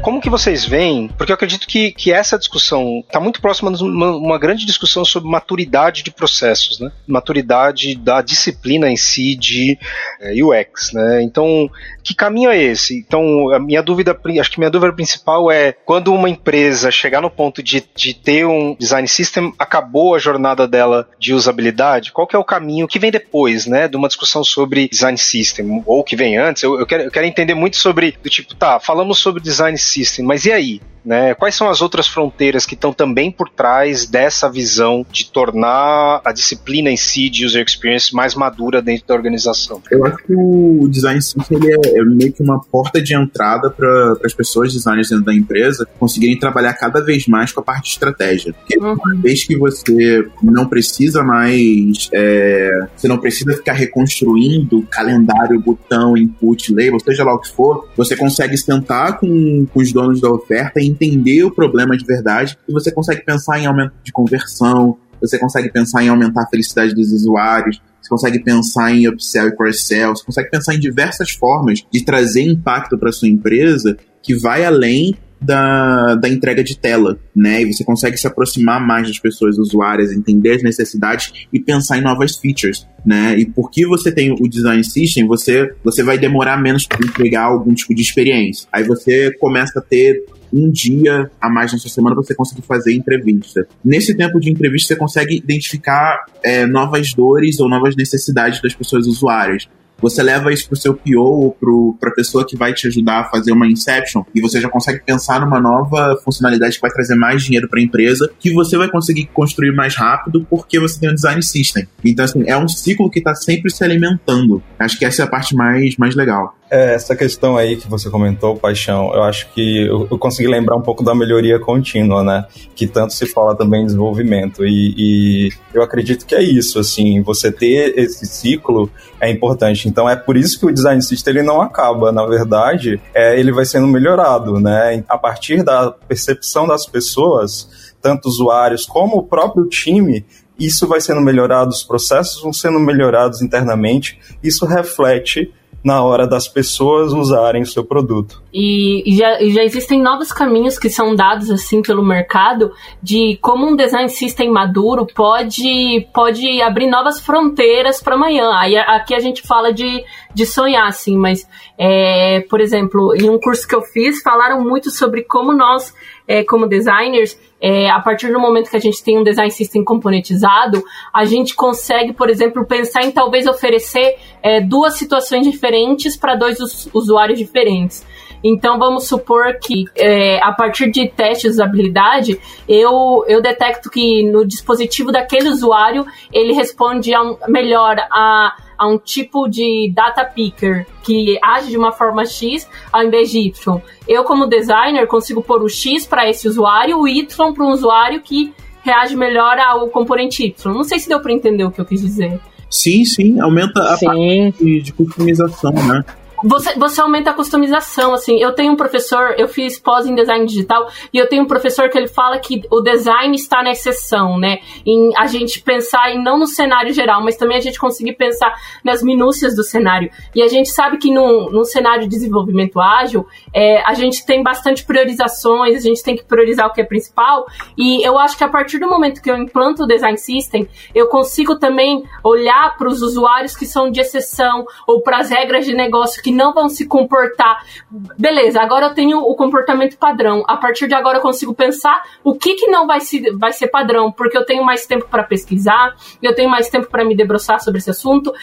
como que vocês veem? Porque eu acredito que, que essa discussão está muito próxima de uma, uma, grande discussão sobre maturidade de processos, né? Maturidade da disciplina em si de é, eh, UX, né? Então, que caminho é esse? Então, a minha dúvida, acho que minha dúvida principal é quando uma empresa chegar no ponto de, de ter um design system, acabou a jornada dela de usabilidade, qual que é o caminho que vem depois, né? De uma discussão sobre design system, ou que vem antes? Eu, eu, quero, eu quero entender muito sobre, do tipo, tá, falamos sobre design system System. Mas e aí? Né? Quais são as outras fronteiras que estão também por trás dessa visão de tornar a disciplina em si de user experience mais madura dentro da organização? Eu acho que o design system ele é, é meio que uma porta de entrada para as pessoas designers dentro da empresa conseguirem trabalhar cada vez mais com a parte de estratégia. Porque uhum. uma vez que você não precisa mais, é, você não precisa ficar reconstruindo calendário, botão, input, label, seja lá o que for, você consegue sentar com, com os donos da oferta e entender o problema de verdade e você consegue pensar em aumento de conversão, você consegue pensar em aumentar a felicidade dos usuários, você consegue pensar em upsell e cross-sell, você consegue pensar em diversas formas de trazer impacto para sua empresa que vai além da, da entrega de tela, né? E você consegue se aproximar mais das pessoas usuárias, entender as necessidades e pensar em novas features, né? E porque você tem o design system, você, você vai demorar menos para entregar algum tipo de experiência. Aí você começa a ter um dia a mais na sua semana para você conseguir fazer entrevista. Nesse tempo de entrevista, você consegue identificar é, novas dores ou novas necessidades das pessoas usuárias. Você leva isso pro seu PO ou para a pessoa que vai te ajudar a fazer uma inception e você já consegue pensar numa nova funcionalidade que vai trazer mais dinheiro para a empresa, que você vai conseguir construir mais rápido porque você tem um design system. Então, assim, é um ciclo que está sempre se alimentando. Acho que essa é a parte mais, mais legal. É, essa questão aí que você comentou, Paixão, eu acho que eu, eu, consegui lembrar um pouco da melhoria contínua, né? Que tanto se fala também em desenvolvimento. E, e, eu acredito que é isso, assim, você ter esse ciclo é importante. Então é por isso que o design system ele não acaba, na verdade, é, ele vai sendo melhorado, né? A partir da percepção das pessoas, tanto usuários como o próprio time, isso vai sendo melhorado, os processos vão sendo melhorados internamente, isso reflete na hora das pessoas usarem o seu produto. E, e, já, já existem novos caminhos que são dados assim pelo mercado de como um design system maduro pode, pode abrir novas fronteiras para amanhã. Aí aqui a gente fala de, de sonhar, assim, mas, é, por exemplo, em um curso que eu fiz, falaram muito sobre como nós, é, como designers, é, a partir do momento que a gente tem um design system componentizado, a gente consegue, por exemplo, pensar em talvez oferecer é, duas situações diferentes para dois usuários diferentes. Então vamos supor que é, a partir de testes de usabilidade, eu, eu detecto que no dispositivo daquele usuário ele responde a um, melhor a a um tipo de data picker que age de uma forma X ao invés de Y. Eu, como designer, consigo pôr o X para esse usuário, o Y para um usuário que reage melhor ao componente Y. Não sei se deu para entender o que eu quis dizer. Sim, sim, aumenta a sim. parte de, de customização, né? Você, você aumenta a customização, assim. Eu tenho um professor, eu fiz pós em design digital, e eu tenho um professor que ele fala que o design está na exceção, né? Em a gente pensar em não no cenário geral, mas também a gente conseguir pensar nas minúcias do cenário. E a gente sabe que num, num cenário de desenvolvimento ágil, é, a gente tem bastante priorizações, a gente tem que priorizar o que é principal, e eu acho que a partir do momento que eu implanto o design system, eu consigo também olhar para os usuários que são de exceção, ou para as regras de negócio que não vão se comportar. Beleza, agora eu tenho o comportamento padrão. A partir de agora eu consigo pensar o que, que não vai, se, vai ser padrão, porque eu tenho mais tempo para pesquisar, eu tenho mais tempo para me debruçar sobre esse assunto.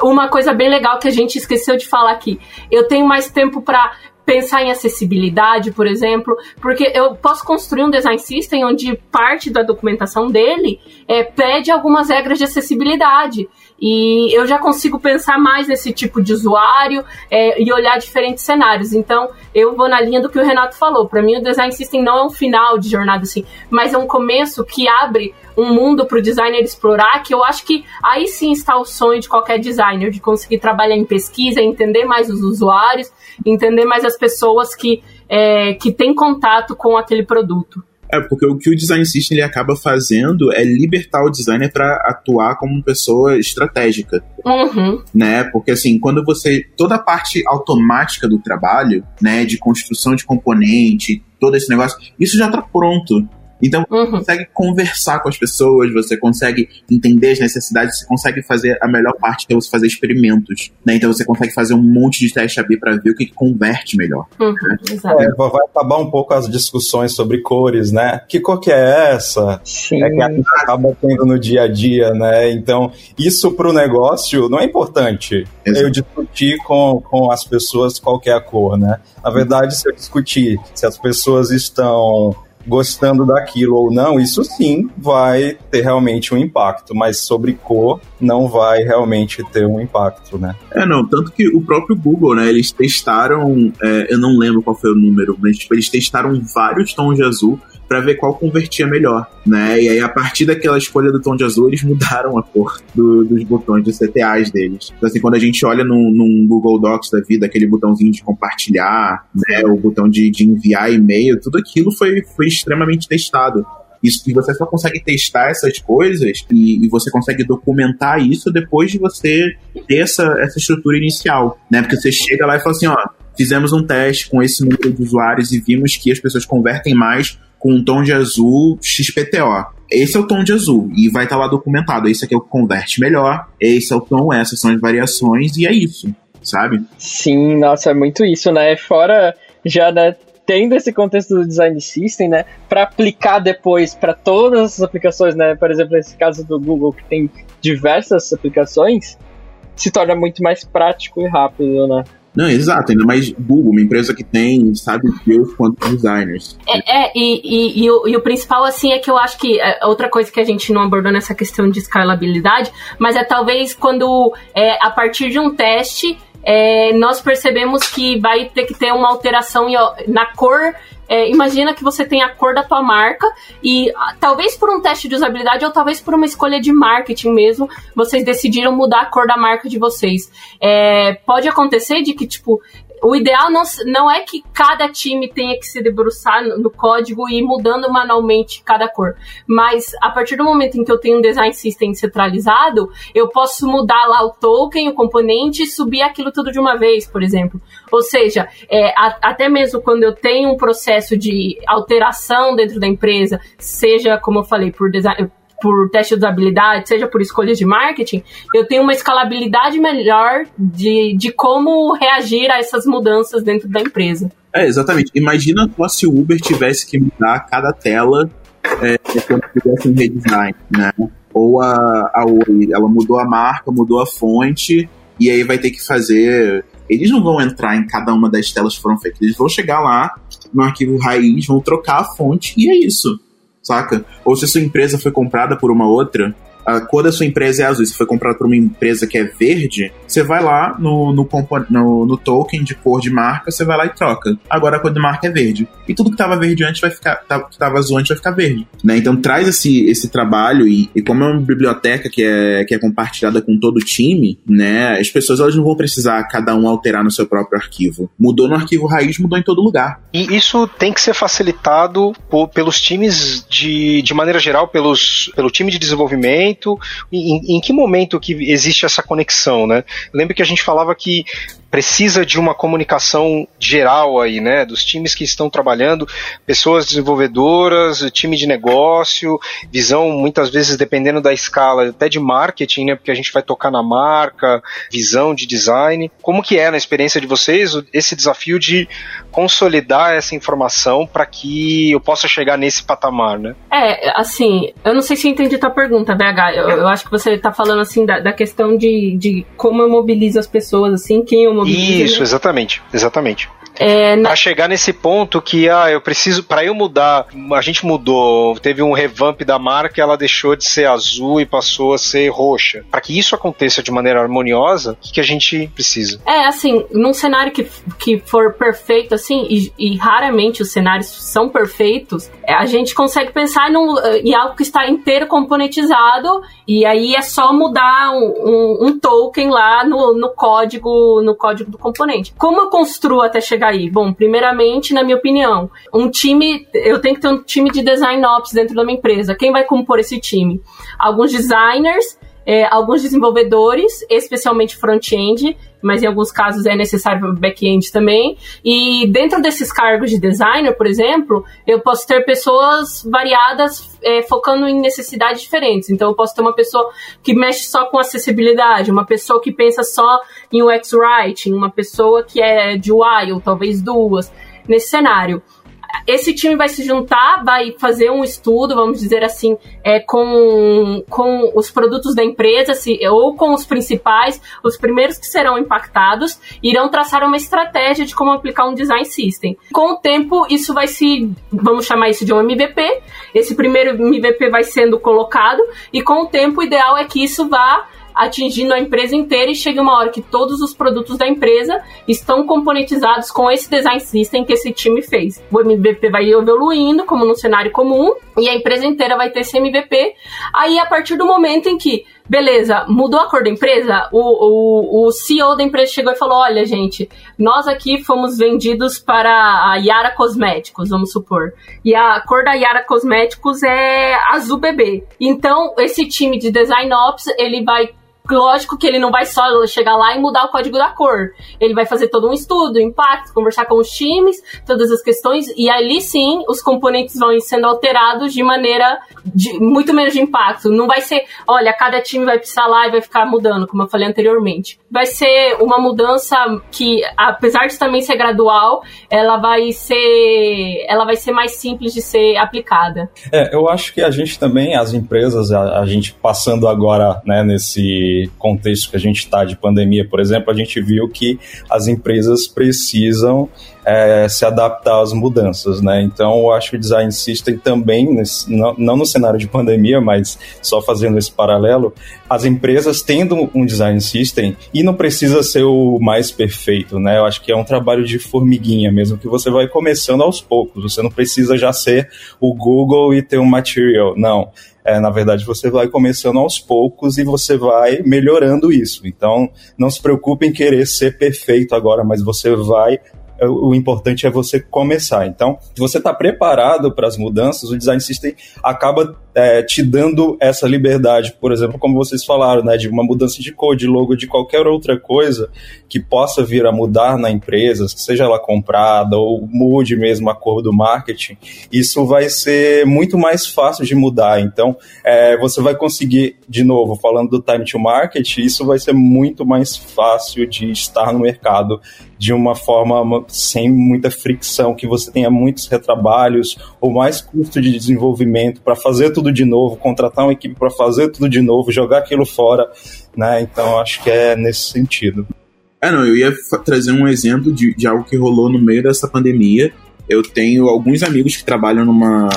Uma coisa bem legal que a gente esqueceu de falar aqui, eu tenho mais tempo para pensar em acessibilidade, por exemplo, porque eu posso construir um design system onde parte da documentação dele é, pede algumas regras de acessibilidade. E eu já consigo pensar mais nesse tipo de usuário é, e olhar diferentes cenários. Então, eu vou na linha do que o Renato falou. Para mim, o design system não é um final de jornada assim, mas é um começo que abre um mundo para o designer explorar, que eu acho que aí sim está o sonho de qualquer designer, de conseguir trabalhar em pesquisa, entender mais os usuários, entender mais as pessoas que, é, que têm contato com aquele produto. É, porque o que o design system ele acaba fazendo é libertar o designer para atuar como pessoa estratégica. Uhum. Né? Porque assim, quando você. Toda a parte automática do trabalho, né? De construção de componente, todo esse negócio, isso já está pronto. Então, uhum. você consegue conversar com as pessoas, você consegue entender as necessidades, você consegue fazer a melhor parte que é você fazer experimentos. Né? Então, você consegue fazer um monte de teste AB para ver o que, que, converte melhor. Uhum, né? é, vai acabar um pouco as discussões sobre cores, né? Que cor que é essa? Sim. É que a gente acaba tendo no dia a dia, né? Então, isso para o negócio não é importante. Exato. Eu discutir com, com as pessoas qual é a cor, né? Na verdade, se eu discutir se as pessoas estão gostando daquilo ou não, isso sim vai ter realmente um impacto, mas sobre cor não vai realmente ter um impacto, né? É, não, tanto que o próprio Google, né, eles testaram, é, eu não lembro qual foi o número, mas tipo, eles testaram vários tons de azul para ver qual convertia melhor, né? E aí, a partir daquela escolha do tom de azul, eles mudaram a cor do, dos botões de CTAs deles. Então, assim, quando a gente olha num, num, Google Docs da vida, aquele botãozinho de compartilhar, né? O botão de, de enviar e-mail, tudo aquilo foi, foi extremamente testado. Isso, e você só consegue testar essas coisas e, e, você consegue documentar isso depois de você ter essa, essa estrutura inicial, né? Porque você chega lá e fala assim, ó, fizemos um teste com esse número de usuários e vimos que as pessoas convertem mais com um tom de azul XPTO. Esse é o tom de azul e vai estar tá lá documentado. Esse aqui é o que converte melhor, esse é o tom, essas são as variações e é isso, sabe? Sim, nossa, é muito isso, né? Fora já né, tendo esse contexto do design system, né, para aplicar depois para todas as aplicações, né? Por exemplo, nesse caso do Google que tem diversas aplicações, se torna muito mais prático e rápido, né? Não, exato, ainda mais Google, uma empresa que tem, sabe, Deus quanto designers. É, é e, e, e, o, e, o, principal, assim, é que eu acho que é outra coisa que a gente não abordou nessa questão de escalabilidade, mas é talvez quando, é, a partir de um teste, é, nós percebemos que vai ter que ter uma alteração na cor é, imagina que você tem a cor da tua marca e ah, talvez por um teste de usabilidade ou talvez por uma escolha de marketing mesmo, vocês decidiram mudar a cor da marca de vocês. É, pode acontecer de que, tipo, o ideal não, não é que cada time tenha que se debruçar no, no, código e ir mudando manualmente cada cor. Mas a partir do momento em que eu tenho um design system centralizado, eu posso mudar lá o token, o componente e subir aquilo tudo de uma vez, por exemplo. Ou seja, é, a, até mesmo quando eu tenho um processo de alteração dentro da empresa, seja, como eu falei, por design por teste de usabilidade, seja por escolhas de marketing, eu tenho uma escalabilidade melhor de, de como reagir a essas mudanças dentro da empresa. É, exatamente. Imagina se o Uber tivesse que mudar cada tela é, quando tivesse um redesign, né? Ou a, a ela mudou a marca, mudou a fonte, e aí vai ter que fazer. Eles não vão entrar em cada uma das telas que foram feitas, eles vão chegar lá no arquivo raiz, vão trocar a fonte, e é isso saca? Ou se sua empresa foi comprada por uma outra, a cor da sua empresa é azul, se foi comprado por uma empresa que é verde, você vai lá no, no, no, no token de cor de marca, você vai lá e troca. Agora a cor de marca é verde. E tudo que tava verde antes vai ficar, que tava azul antes vai ficar verde. Né? Então traz esse, esse trabalho e, e como é uma biblioteca que é, que é compartilhada com todo o time, né? As pessoas elas não vão precisar cada um alterar no seu próprio arquivo. Mudou no arquivo raiz, mudou em todo lugar. E isso tem que ser facilitado por, pelos times de, de maneira geral, pelos, pelo time de desenvolvimento. Em, em que momento que existe essa conexão, né? Lembra que a gente falava que precisa de uma comunicação geral aí, né, dos times que estão trabalhando, pessoas desenvolvedoras, time de negócio, visão muitas vezes dependendo da escala, até de marketing, né, porque a gente vai tocar na marca, visão de design. Como que é na experiência de vocês esse desafio de consolidar essa informação para que eu possa chegar nesse patamar, né? É, assim, eu não sei se entendi tua pergunta, BH. Eu, eu acho que você está falando assim da, da questão de, de como eu mobilizo as pessoas, assim, quem eu Isso, né? exatamente, exatamente. É, na... Pra chegar nesse ponto que, ah, eu preciso, para eu mudar, a gente mudou, teve um revamp da marca, ela deixou de ser azul e passou a ser roxa. Para que isso aconteça de maneira harmoniosa, o que, que, a gente precisa? É, assim, num cenário que, que for perfeito, assim, e, e raramente os cenários são perfeitos, é, a gente consegue pensar num, em algo que está inteiro componentizado, e aí é só mudar um, um, um token lá no, no código, no código do componente. Como eu construo até chegar Bom, primeiramente, na minha opinião, um time, eu tenho que ter um time de design ops dentro da minha empresa. Quem vai compor esse time? Alguns designers, é, alguns desenvolvedores, especialmente front-end, mas em alguns casos é necessário back-end também. E dentro desses cargos de designer, por exemplo, eu posso ter pessoas variadas é, focando em necessidades diferentes. Então, eu posso ter uma pessoa que mexe só com acessibilidade, uma pessoa que pensa só em UX Writing, uma pessoa que é de UI, ou talvez duas, nesse cenário esse time vai se juntar, vai fazer um estudo, vamos dizer assim, é, com, com os produtos da empresa, se, ou com os principais, os primeiros que serão impactados, irão traçar uma estratégia de como aplicar um design system. Com o tempo, isso vai se, vamos chamar isso de um MVP. Esse primeiro MVP vai sendo colocado, e com o tempo, o ideal é que isso vá atingindo a empresa inteira e chega uma hora que todos os produtos da empresa estão componentizados com esse design system que esse time fez. O MVP vai evoluindo como num cenário comum e a empresa inteira vai ter esse MVP. Aí a partir do momento em que beleza, mudou a cor da empresa, o, o, o CEO da empresa chegou e falou: olha, gente, nós aqui fomos vendidos para a Yara Cosméticos, vamos supor. E a cor da Yara Cosméticos é azul bebê. Então, esse time de design ops, ele vai lógico que ele não vai só chegar lá e mudar o código da cor. Ele vai fazer todo um estudo, impacto, conversar com os times, todas as questões, e ali sim os componentes vão sendo alterados de maneira de muito menos de impacto. Não vai ser, olha, cada time vai precisar lá e vai ficar mudando, como eu falei anteriormente. Vai ser uma mudança que, apesar de também ser gradual, ela vai ser, ela vai ser mais simples de ser aplicada. É, eu acho que a gente também, as empresas, a, a gente passando agora, né, nesse contexto que a gente está de pandemia, por exemplo, a gente viu que as empresas precisam é, se adaptar às mudanças, né? Então, eu acho que o design system também, nesse, não, não, no cenário de pandemia, mas só fazendo esse paralelo, as empresas tendo um design system e não precisa ser o mais perfeito, né? Eu acho que é um trabalho de formiguinha mesmo, que você vai começando aos poucos. Você não precisa já ser o Google e ter um material, não. É, na verdade, você vai começando aos poucos e você vai melhorando isso. Então, não se preocupe em querer ser perfeito agora, mas você vai o importante é você começar. Então, se você está preparado para as mudanças, o Design System acaba é, te dando essa liberdade, por exemplo, como vocês falaram, né, de uma mudança de cor, de logo, de qualquer outra coisa que possa vir a mudar na empresa, seja ela comprada ou mude mesmo a cor do marketing, isso vai ser muito mais fácil de mudar. Então, é, você vai conseguir, de novo, falando do time to market, isso vai ser muito mais fácil de estar no mercado de uma forma sem muita fricção, que você tenha muitos retrabalhos ou mais custo de desenvolvimento para fazer tudo de novo, contratar uma equipe para fazer tudo de novo, jogar aquilo fora, né? Então acho que é nesse sentido. É, não, eu ia trazer um exemplo de, de algo que rolou no meio dessa pandemia. Eu tenho alguns amigos que trabalham numa,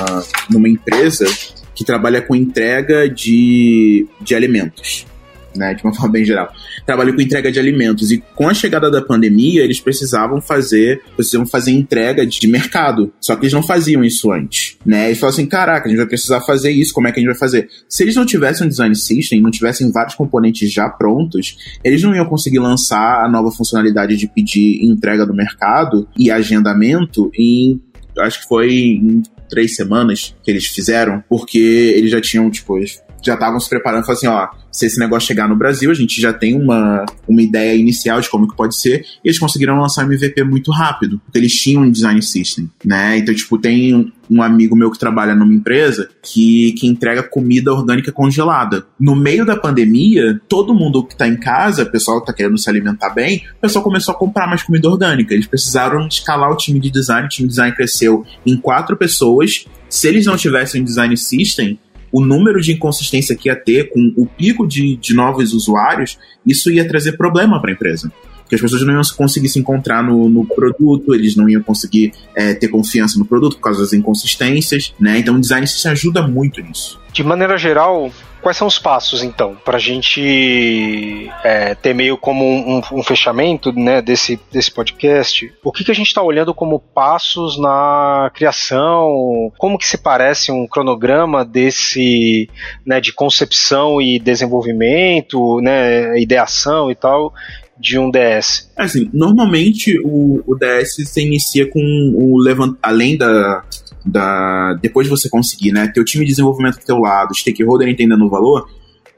numa empresa que trabalha com entrega de, de alimentos né, de uma forma bem geral. Trabalho com entrega de alimentos e com a chegada da pandemia, eles precisavam fazer, precisavam fazer entrega de mercado. Só que eles não faziam isso antes, né? Eles falaram assim, caraca, a gente vai precisar fazer isso, como é que a gente vai fazer? Se eles não tivessem um design system, não tivessem vários componentes já prontos, eles não iam conseguir lançar a nova funcionalidade de pedir entrega do mercado e agendamento em acho que foi em três semanas que eles fizeram, porque eles já tinham, tipo, já estavam se preparando, falando assim, ó, se esse negócio chegar no Brasil, a gente já tem uma, uma ideia inicial de como que pode ser, e eles conseguiram lançar um MVP muito rápido, porque eles tinham um design system, né? Então, tipo, tem um amigo meu que trabalha numa empresa que, que entrega comida orgânica congelada. No meio da pandemia, todo mundo que tá em casa, o pessoal que tá querendo se alimentar bem, o pessoal começou a comprar mais comida orgânica. Eles precisaram escalar o time de design, o time de design cresceu em quatro pessoas. Se eles não tivessem um design system, o número de inconsistência que ia ter com o pico de, de novos usuários, isso ia trazer problema para a empresa. Porque as pessoas não iam conseguir se encontrar no, no produto, eles não iam conseguir é, ter confiança no produto por causa das inconsistências, né? Então o design se ajuda muito nisso. De maneira geral, Quais são os passos, então, para a gente é, ter meio como um, um, fechamento né, desse, desse podcast? O que, que a gente está olhando como passos na criação? Como que se parece um cronograma desse né, de concepção e desenvolvimento, né, ideação e tal, de um DS? Assim, normalmente o, o DS se inicia com o levant... além da da depois de você conseguir, né, ter o time de desenvolvimento do teu lado, stakeholder entendendo o valor,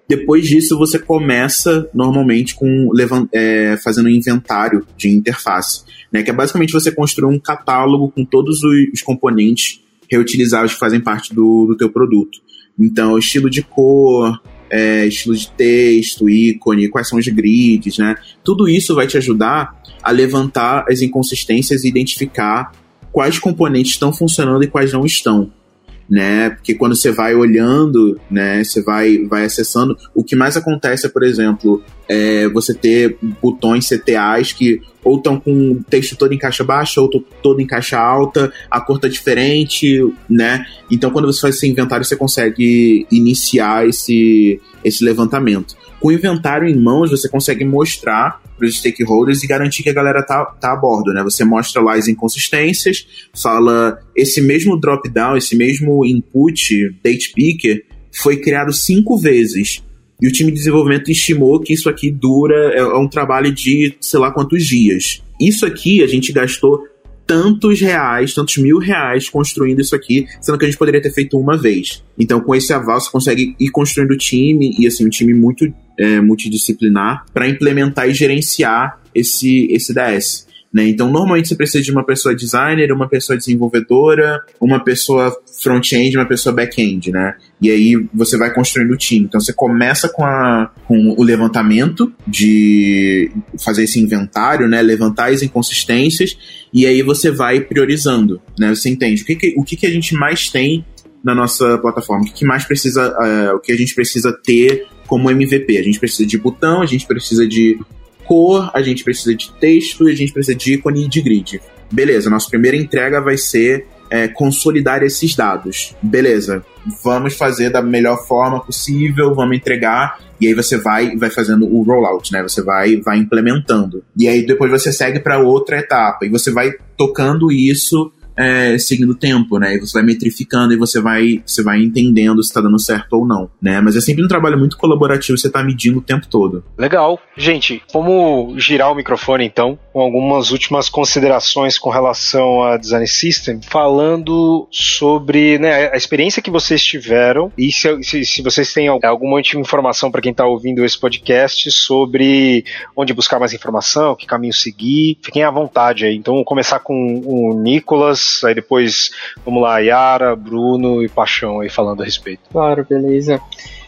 depois disso você começa normalmente com é, fazendo um inventário de interface, né, que é basicamente você construir um catálogo com todos os componentes reutilizáveis que fazem parte do, do teu produto. Então, estilo de cor, é, estilo de texto, ícone, quais são os grids, né? Tudo isso vai te ajudar a levantar as inconsistências e identificar quais componentes estão funcionando e quais não estão. Né? Porque quando você vai olhando, né, você vai, vai acessando, o que mais acontece é, por exemplo, é você ter botões CTAs que ou estão com o texto todo em caixa baixa ou todo em caixa alta, a cor tá diferente, né? Então, quando você faz esse inventário, você consegue iniciar esse, esse levantamento. Com o inventário em mãos, você consegue mostrar para os stakeholders e garantir que a galera tá, tá a bordo, né? Você mostra lá as inconsistências, fala esse mesmo drop-down, esse mesmo input, date picker, foi criado cinco vezes. E o time de desenvolvimento estimou que isso aqui dura, é, é um trabalho de sei lá quantos dias. Isso aqui a gente gastou tantos reais, tantos mil reais construindo isso aqui, sendo que a gente poderia ter feito uma vez. Então, com esse aval, você consegue ir construindo o time, e assim, um time muito é, multidisciplinar, para implementar e gerenciar esse, esse DS. Né? Então, normalmente você precisa de uma pessoa designer, uma pessoa desenvolvedora, uma pessoa front-end, uma pessoa back-end, né? E aí você vai construindo o time. Então, você começa com, a, com o levantamento de fazer esse inventário, né? Levantar as inconsistências e aí você vai priorizando, né? Você entende o que, que o que, que a gente mais tem na nossa plataforma, o que, que mais precisa, uh, o que a gente precisa ter como MVP. A gente precisa de botão, a gente precisa de cor, a gente precisa de texto a gente precisa de ícone e de grid. Beleza, nossa primeira entrega vai ser é, consolidar esses dados. Beleza, vamos fazer da melhor forma possível, vamos entregar, e aí você vai vai fazendo o rollout, né? Você vai vai implementando. E aí depois você segue para outra etapa e você vai tocando isso é, seguindo o tempo, né? E você vai metrificando e você vai, você vai entendendo se está dando certo ou não, né? Mas é sempre um trabalho muito colaborativo, você está medindo o tempo todo. Legal. Gente, vamos girar o microfone então, com algumas últimas considerações com relação a Design System, falando sobre né, a experiência que vocês tiveram e se, se, se vocês têm alguma informação para quem está ouvindo esse podcast sobre onde buscar mais informação, que caminho seguir, fiquem à vontade aí. Então, vou começar com o Nicolas aí depois, vamos lá, Yara, Bruno e Paixão aí falando a respeito. Claro, beleza.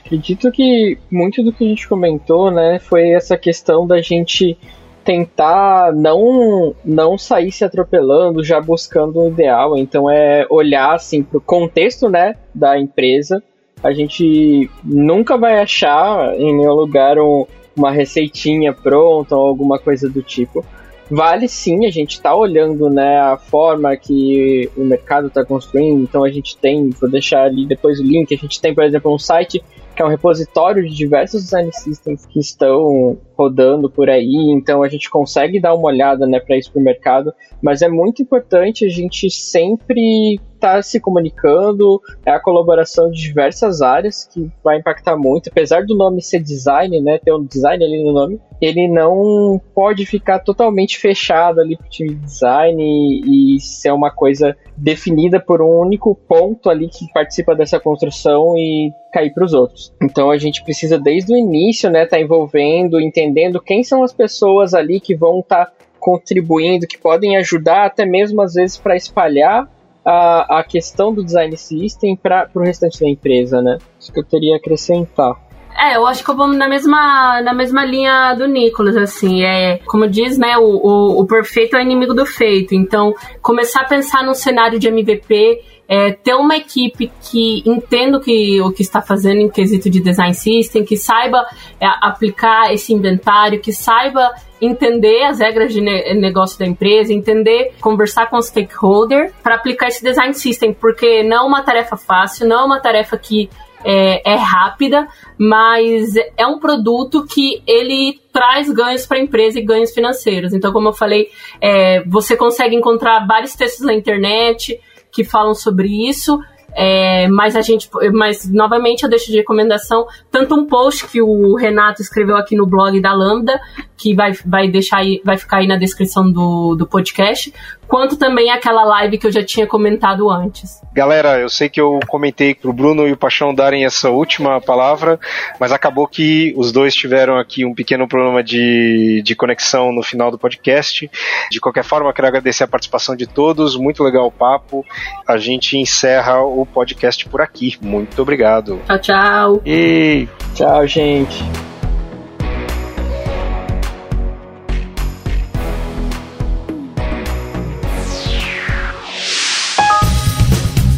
Acredito que muito do que a gente comentou, né, foi essa questão da gente tentar não não sair se atropelando, já buscando o ideal. Então é olhar assim pro contexto, né, da empresa. A gente nunca vai achar em nenhum lugar um, uma receitinha pronta ou alguma coisa do tipo vale sim, a gente está olhando né, a forma que o mercado está construindo, então a gente tem, vou deixar ali depois o link, a gente tem, por exemplo, um site que é um repositório de diversos design systems que estão rodando por aí, então a gente consegue dar uma olhada né, para isso para o mercado, mas é muito importante a gente sempre estar tá se comunicando, é a colaboração de diversas áreas que vai impactar muito, apesar do nome ser design, né, ter um design ali no nome, ele não pode ficar totalmente fechado ali para o time de design e, e ser uma coisa definida por um único ponto ali que participa dessa construção e cair para os outros. Então a gente precisa desde o início, né, estar tá envolvendo, entendendo quem são as pessoas ali que vão estar tá contribuindo, que podem ajudar até mesmo às vezes para espalhar a, a questão do design system para o restante da empresa, né? Isso que eu teria a acrescentar. É, eu acho que eu vou na mesma, na mesma linha do Nicolas, assim, é, como diz, né, o, o, o perfeito é inimigo do feito, então, começar a pensar num cenário de MVP, é, ter uma equipe que entenda o que, o que está fazendo em quesito de design system, que saiba é, aplicar esse inventário, que saiba entender as regras de ne negócio da empresa, entender, conversar com o stakeholder para aplicar esse design system, porque não é uma tarefa fácil, não é uma tarefa que é, é rápida, mas é um produto que ele traz ganhos para a empresa e ganhos financeiros. Então, como eu falei, é, você consegue encontrar vários textos na internet que falam sobre isso. É, mas a gente, mas novamente eu deixo de recomendação tanto um post que o Renato escreveu aqui no blog da Lambda, que vai, vai deixar aí, vai ficar aí na descrição do, do podcast, quanto também aquela live que eu já tinha comentado antes. Galera, eu sei que eu comentei pro Bruno e o Paixão darem essa última palavra, mas acabou que os dois tiveram aqui um pequeno problema de, de conexão no final do podcast. De qualquer forma, eu quero agradecer a participação de todos, muito legal o papo. A gente encerra o podcast por aqui. Muito obrigado. Tchau, tchau. E tchau, gente.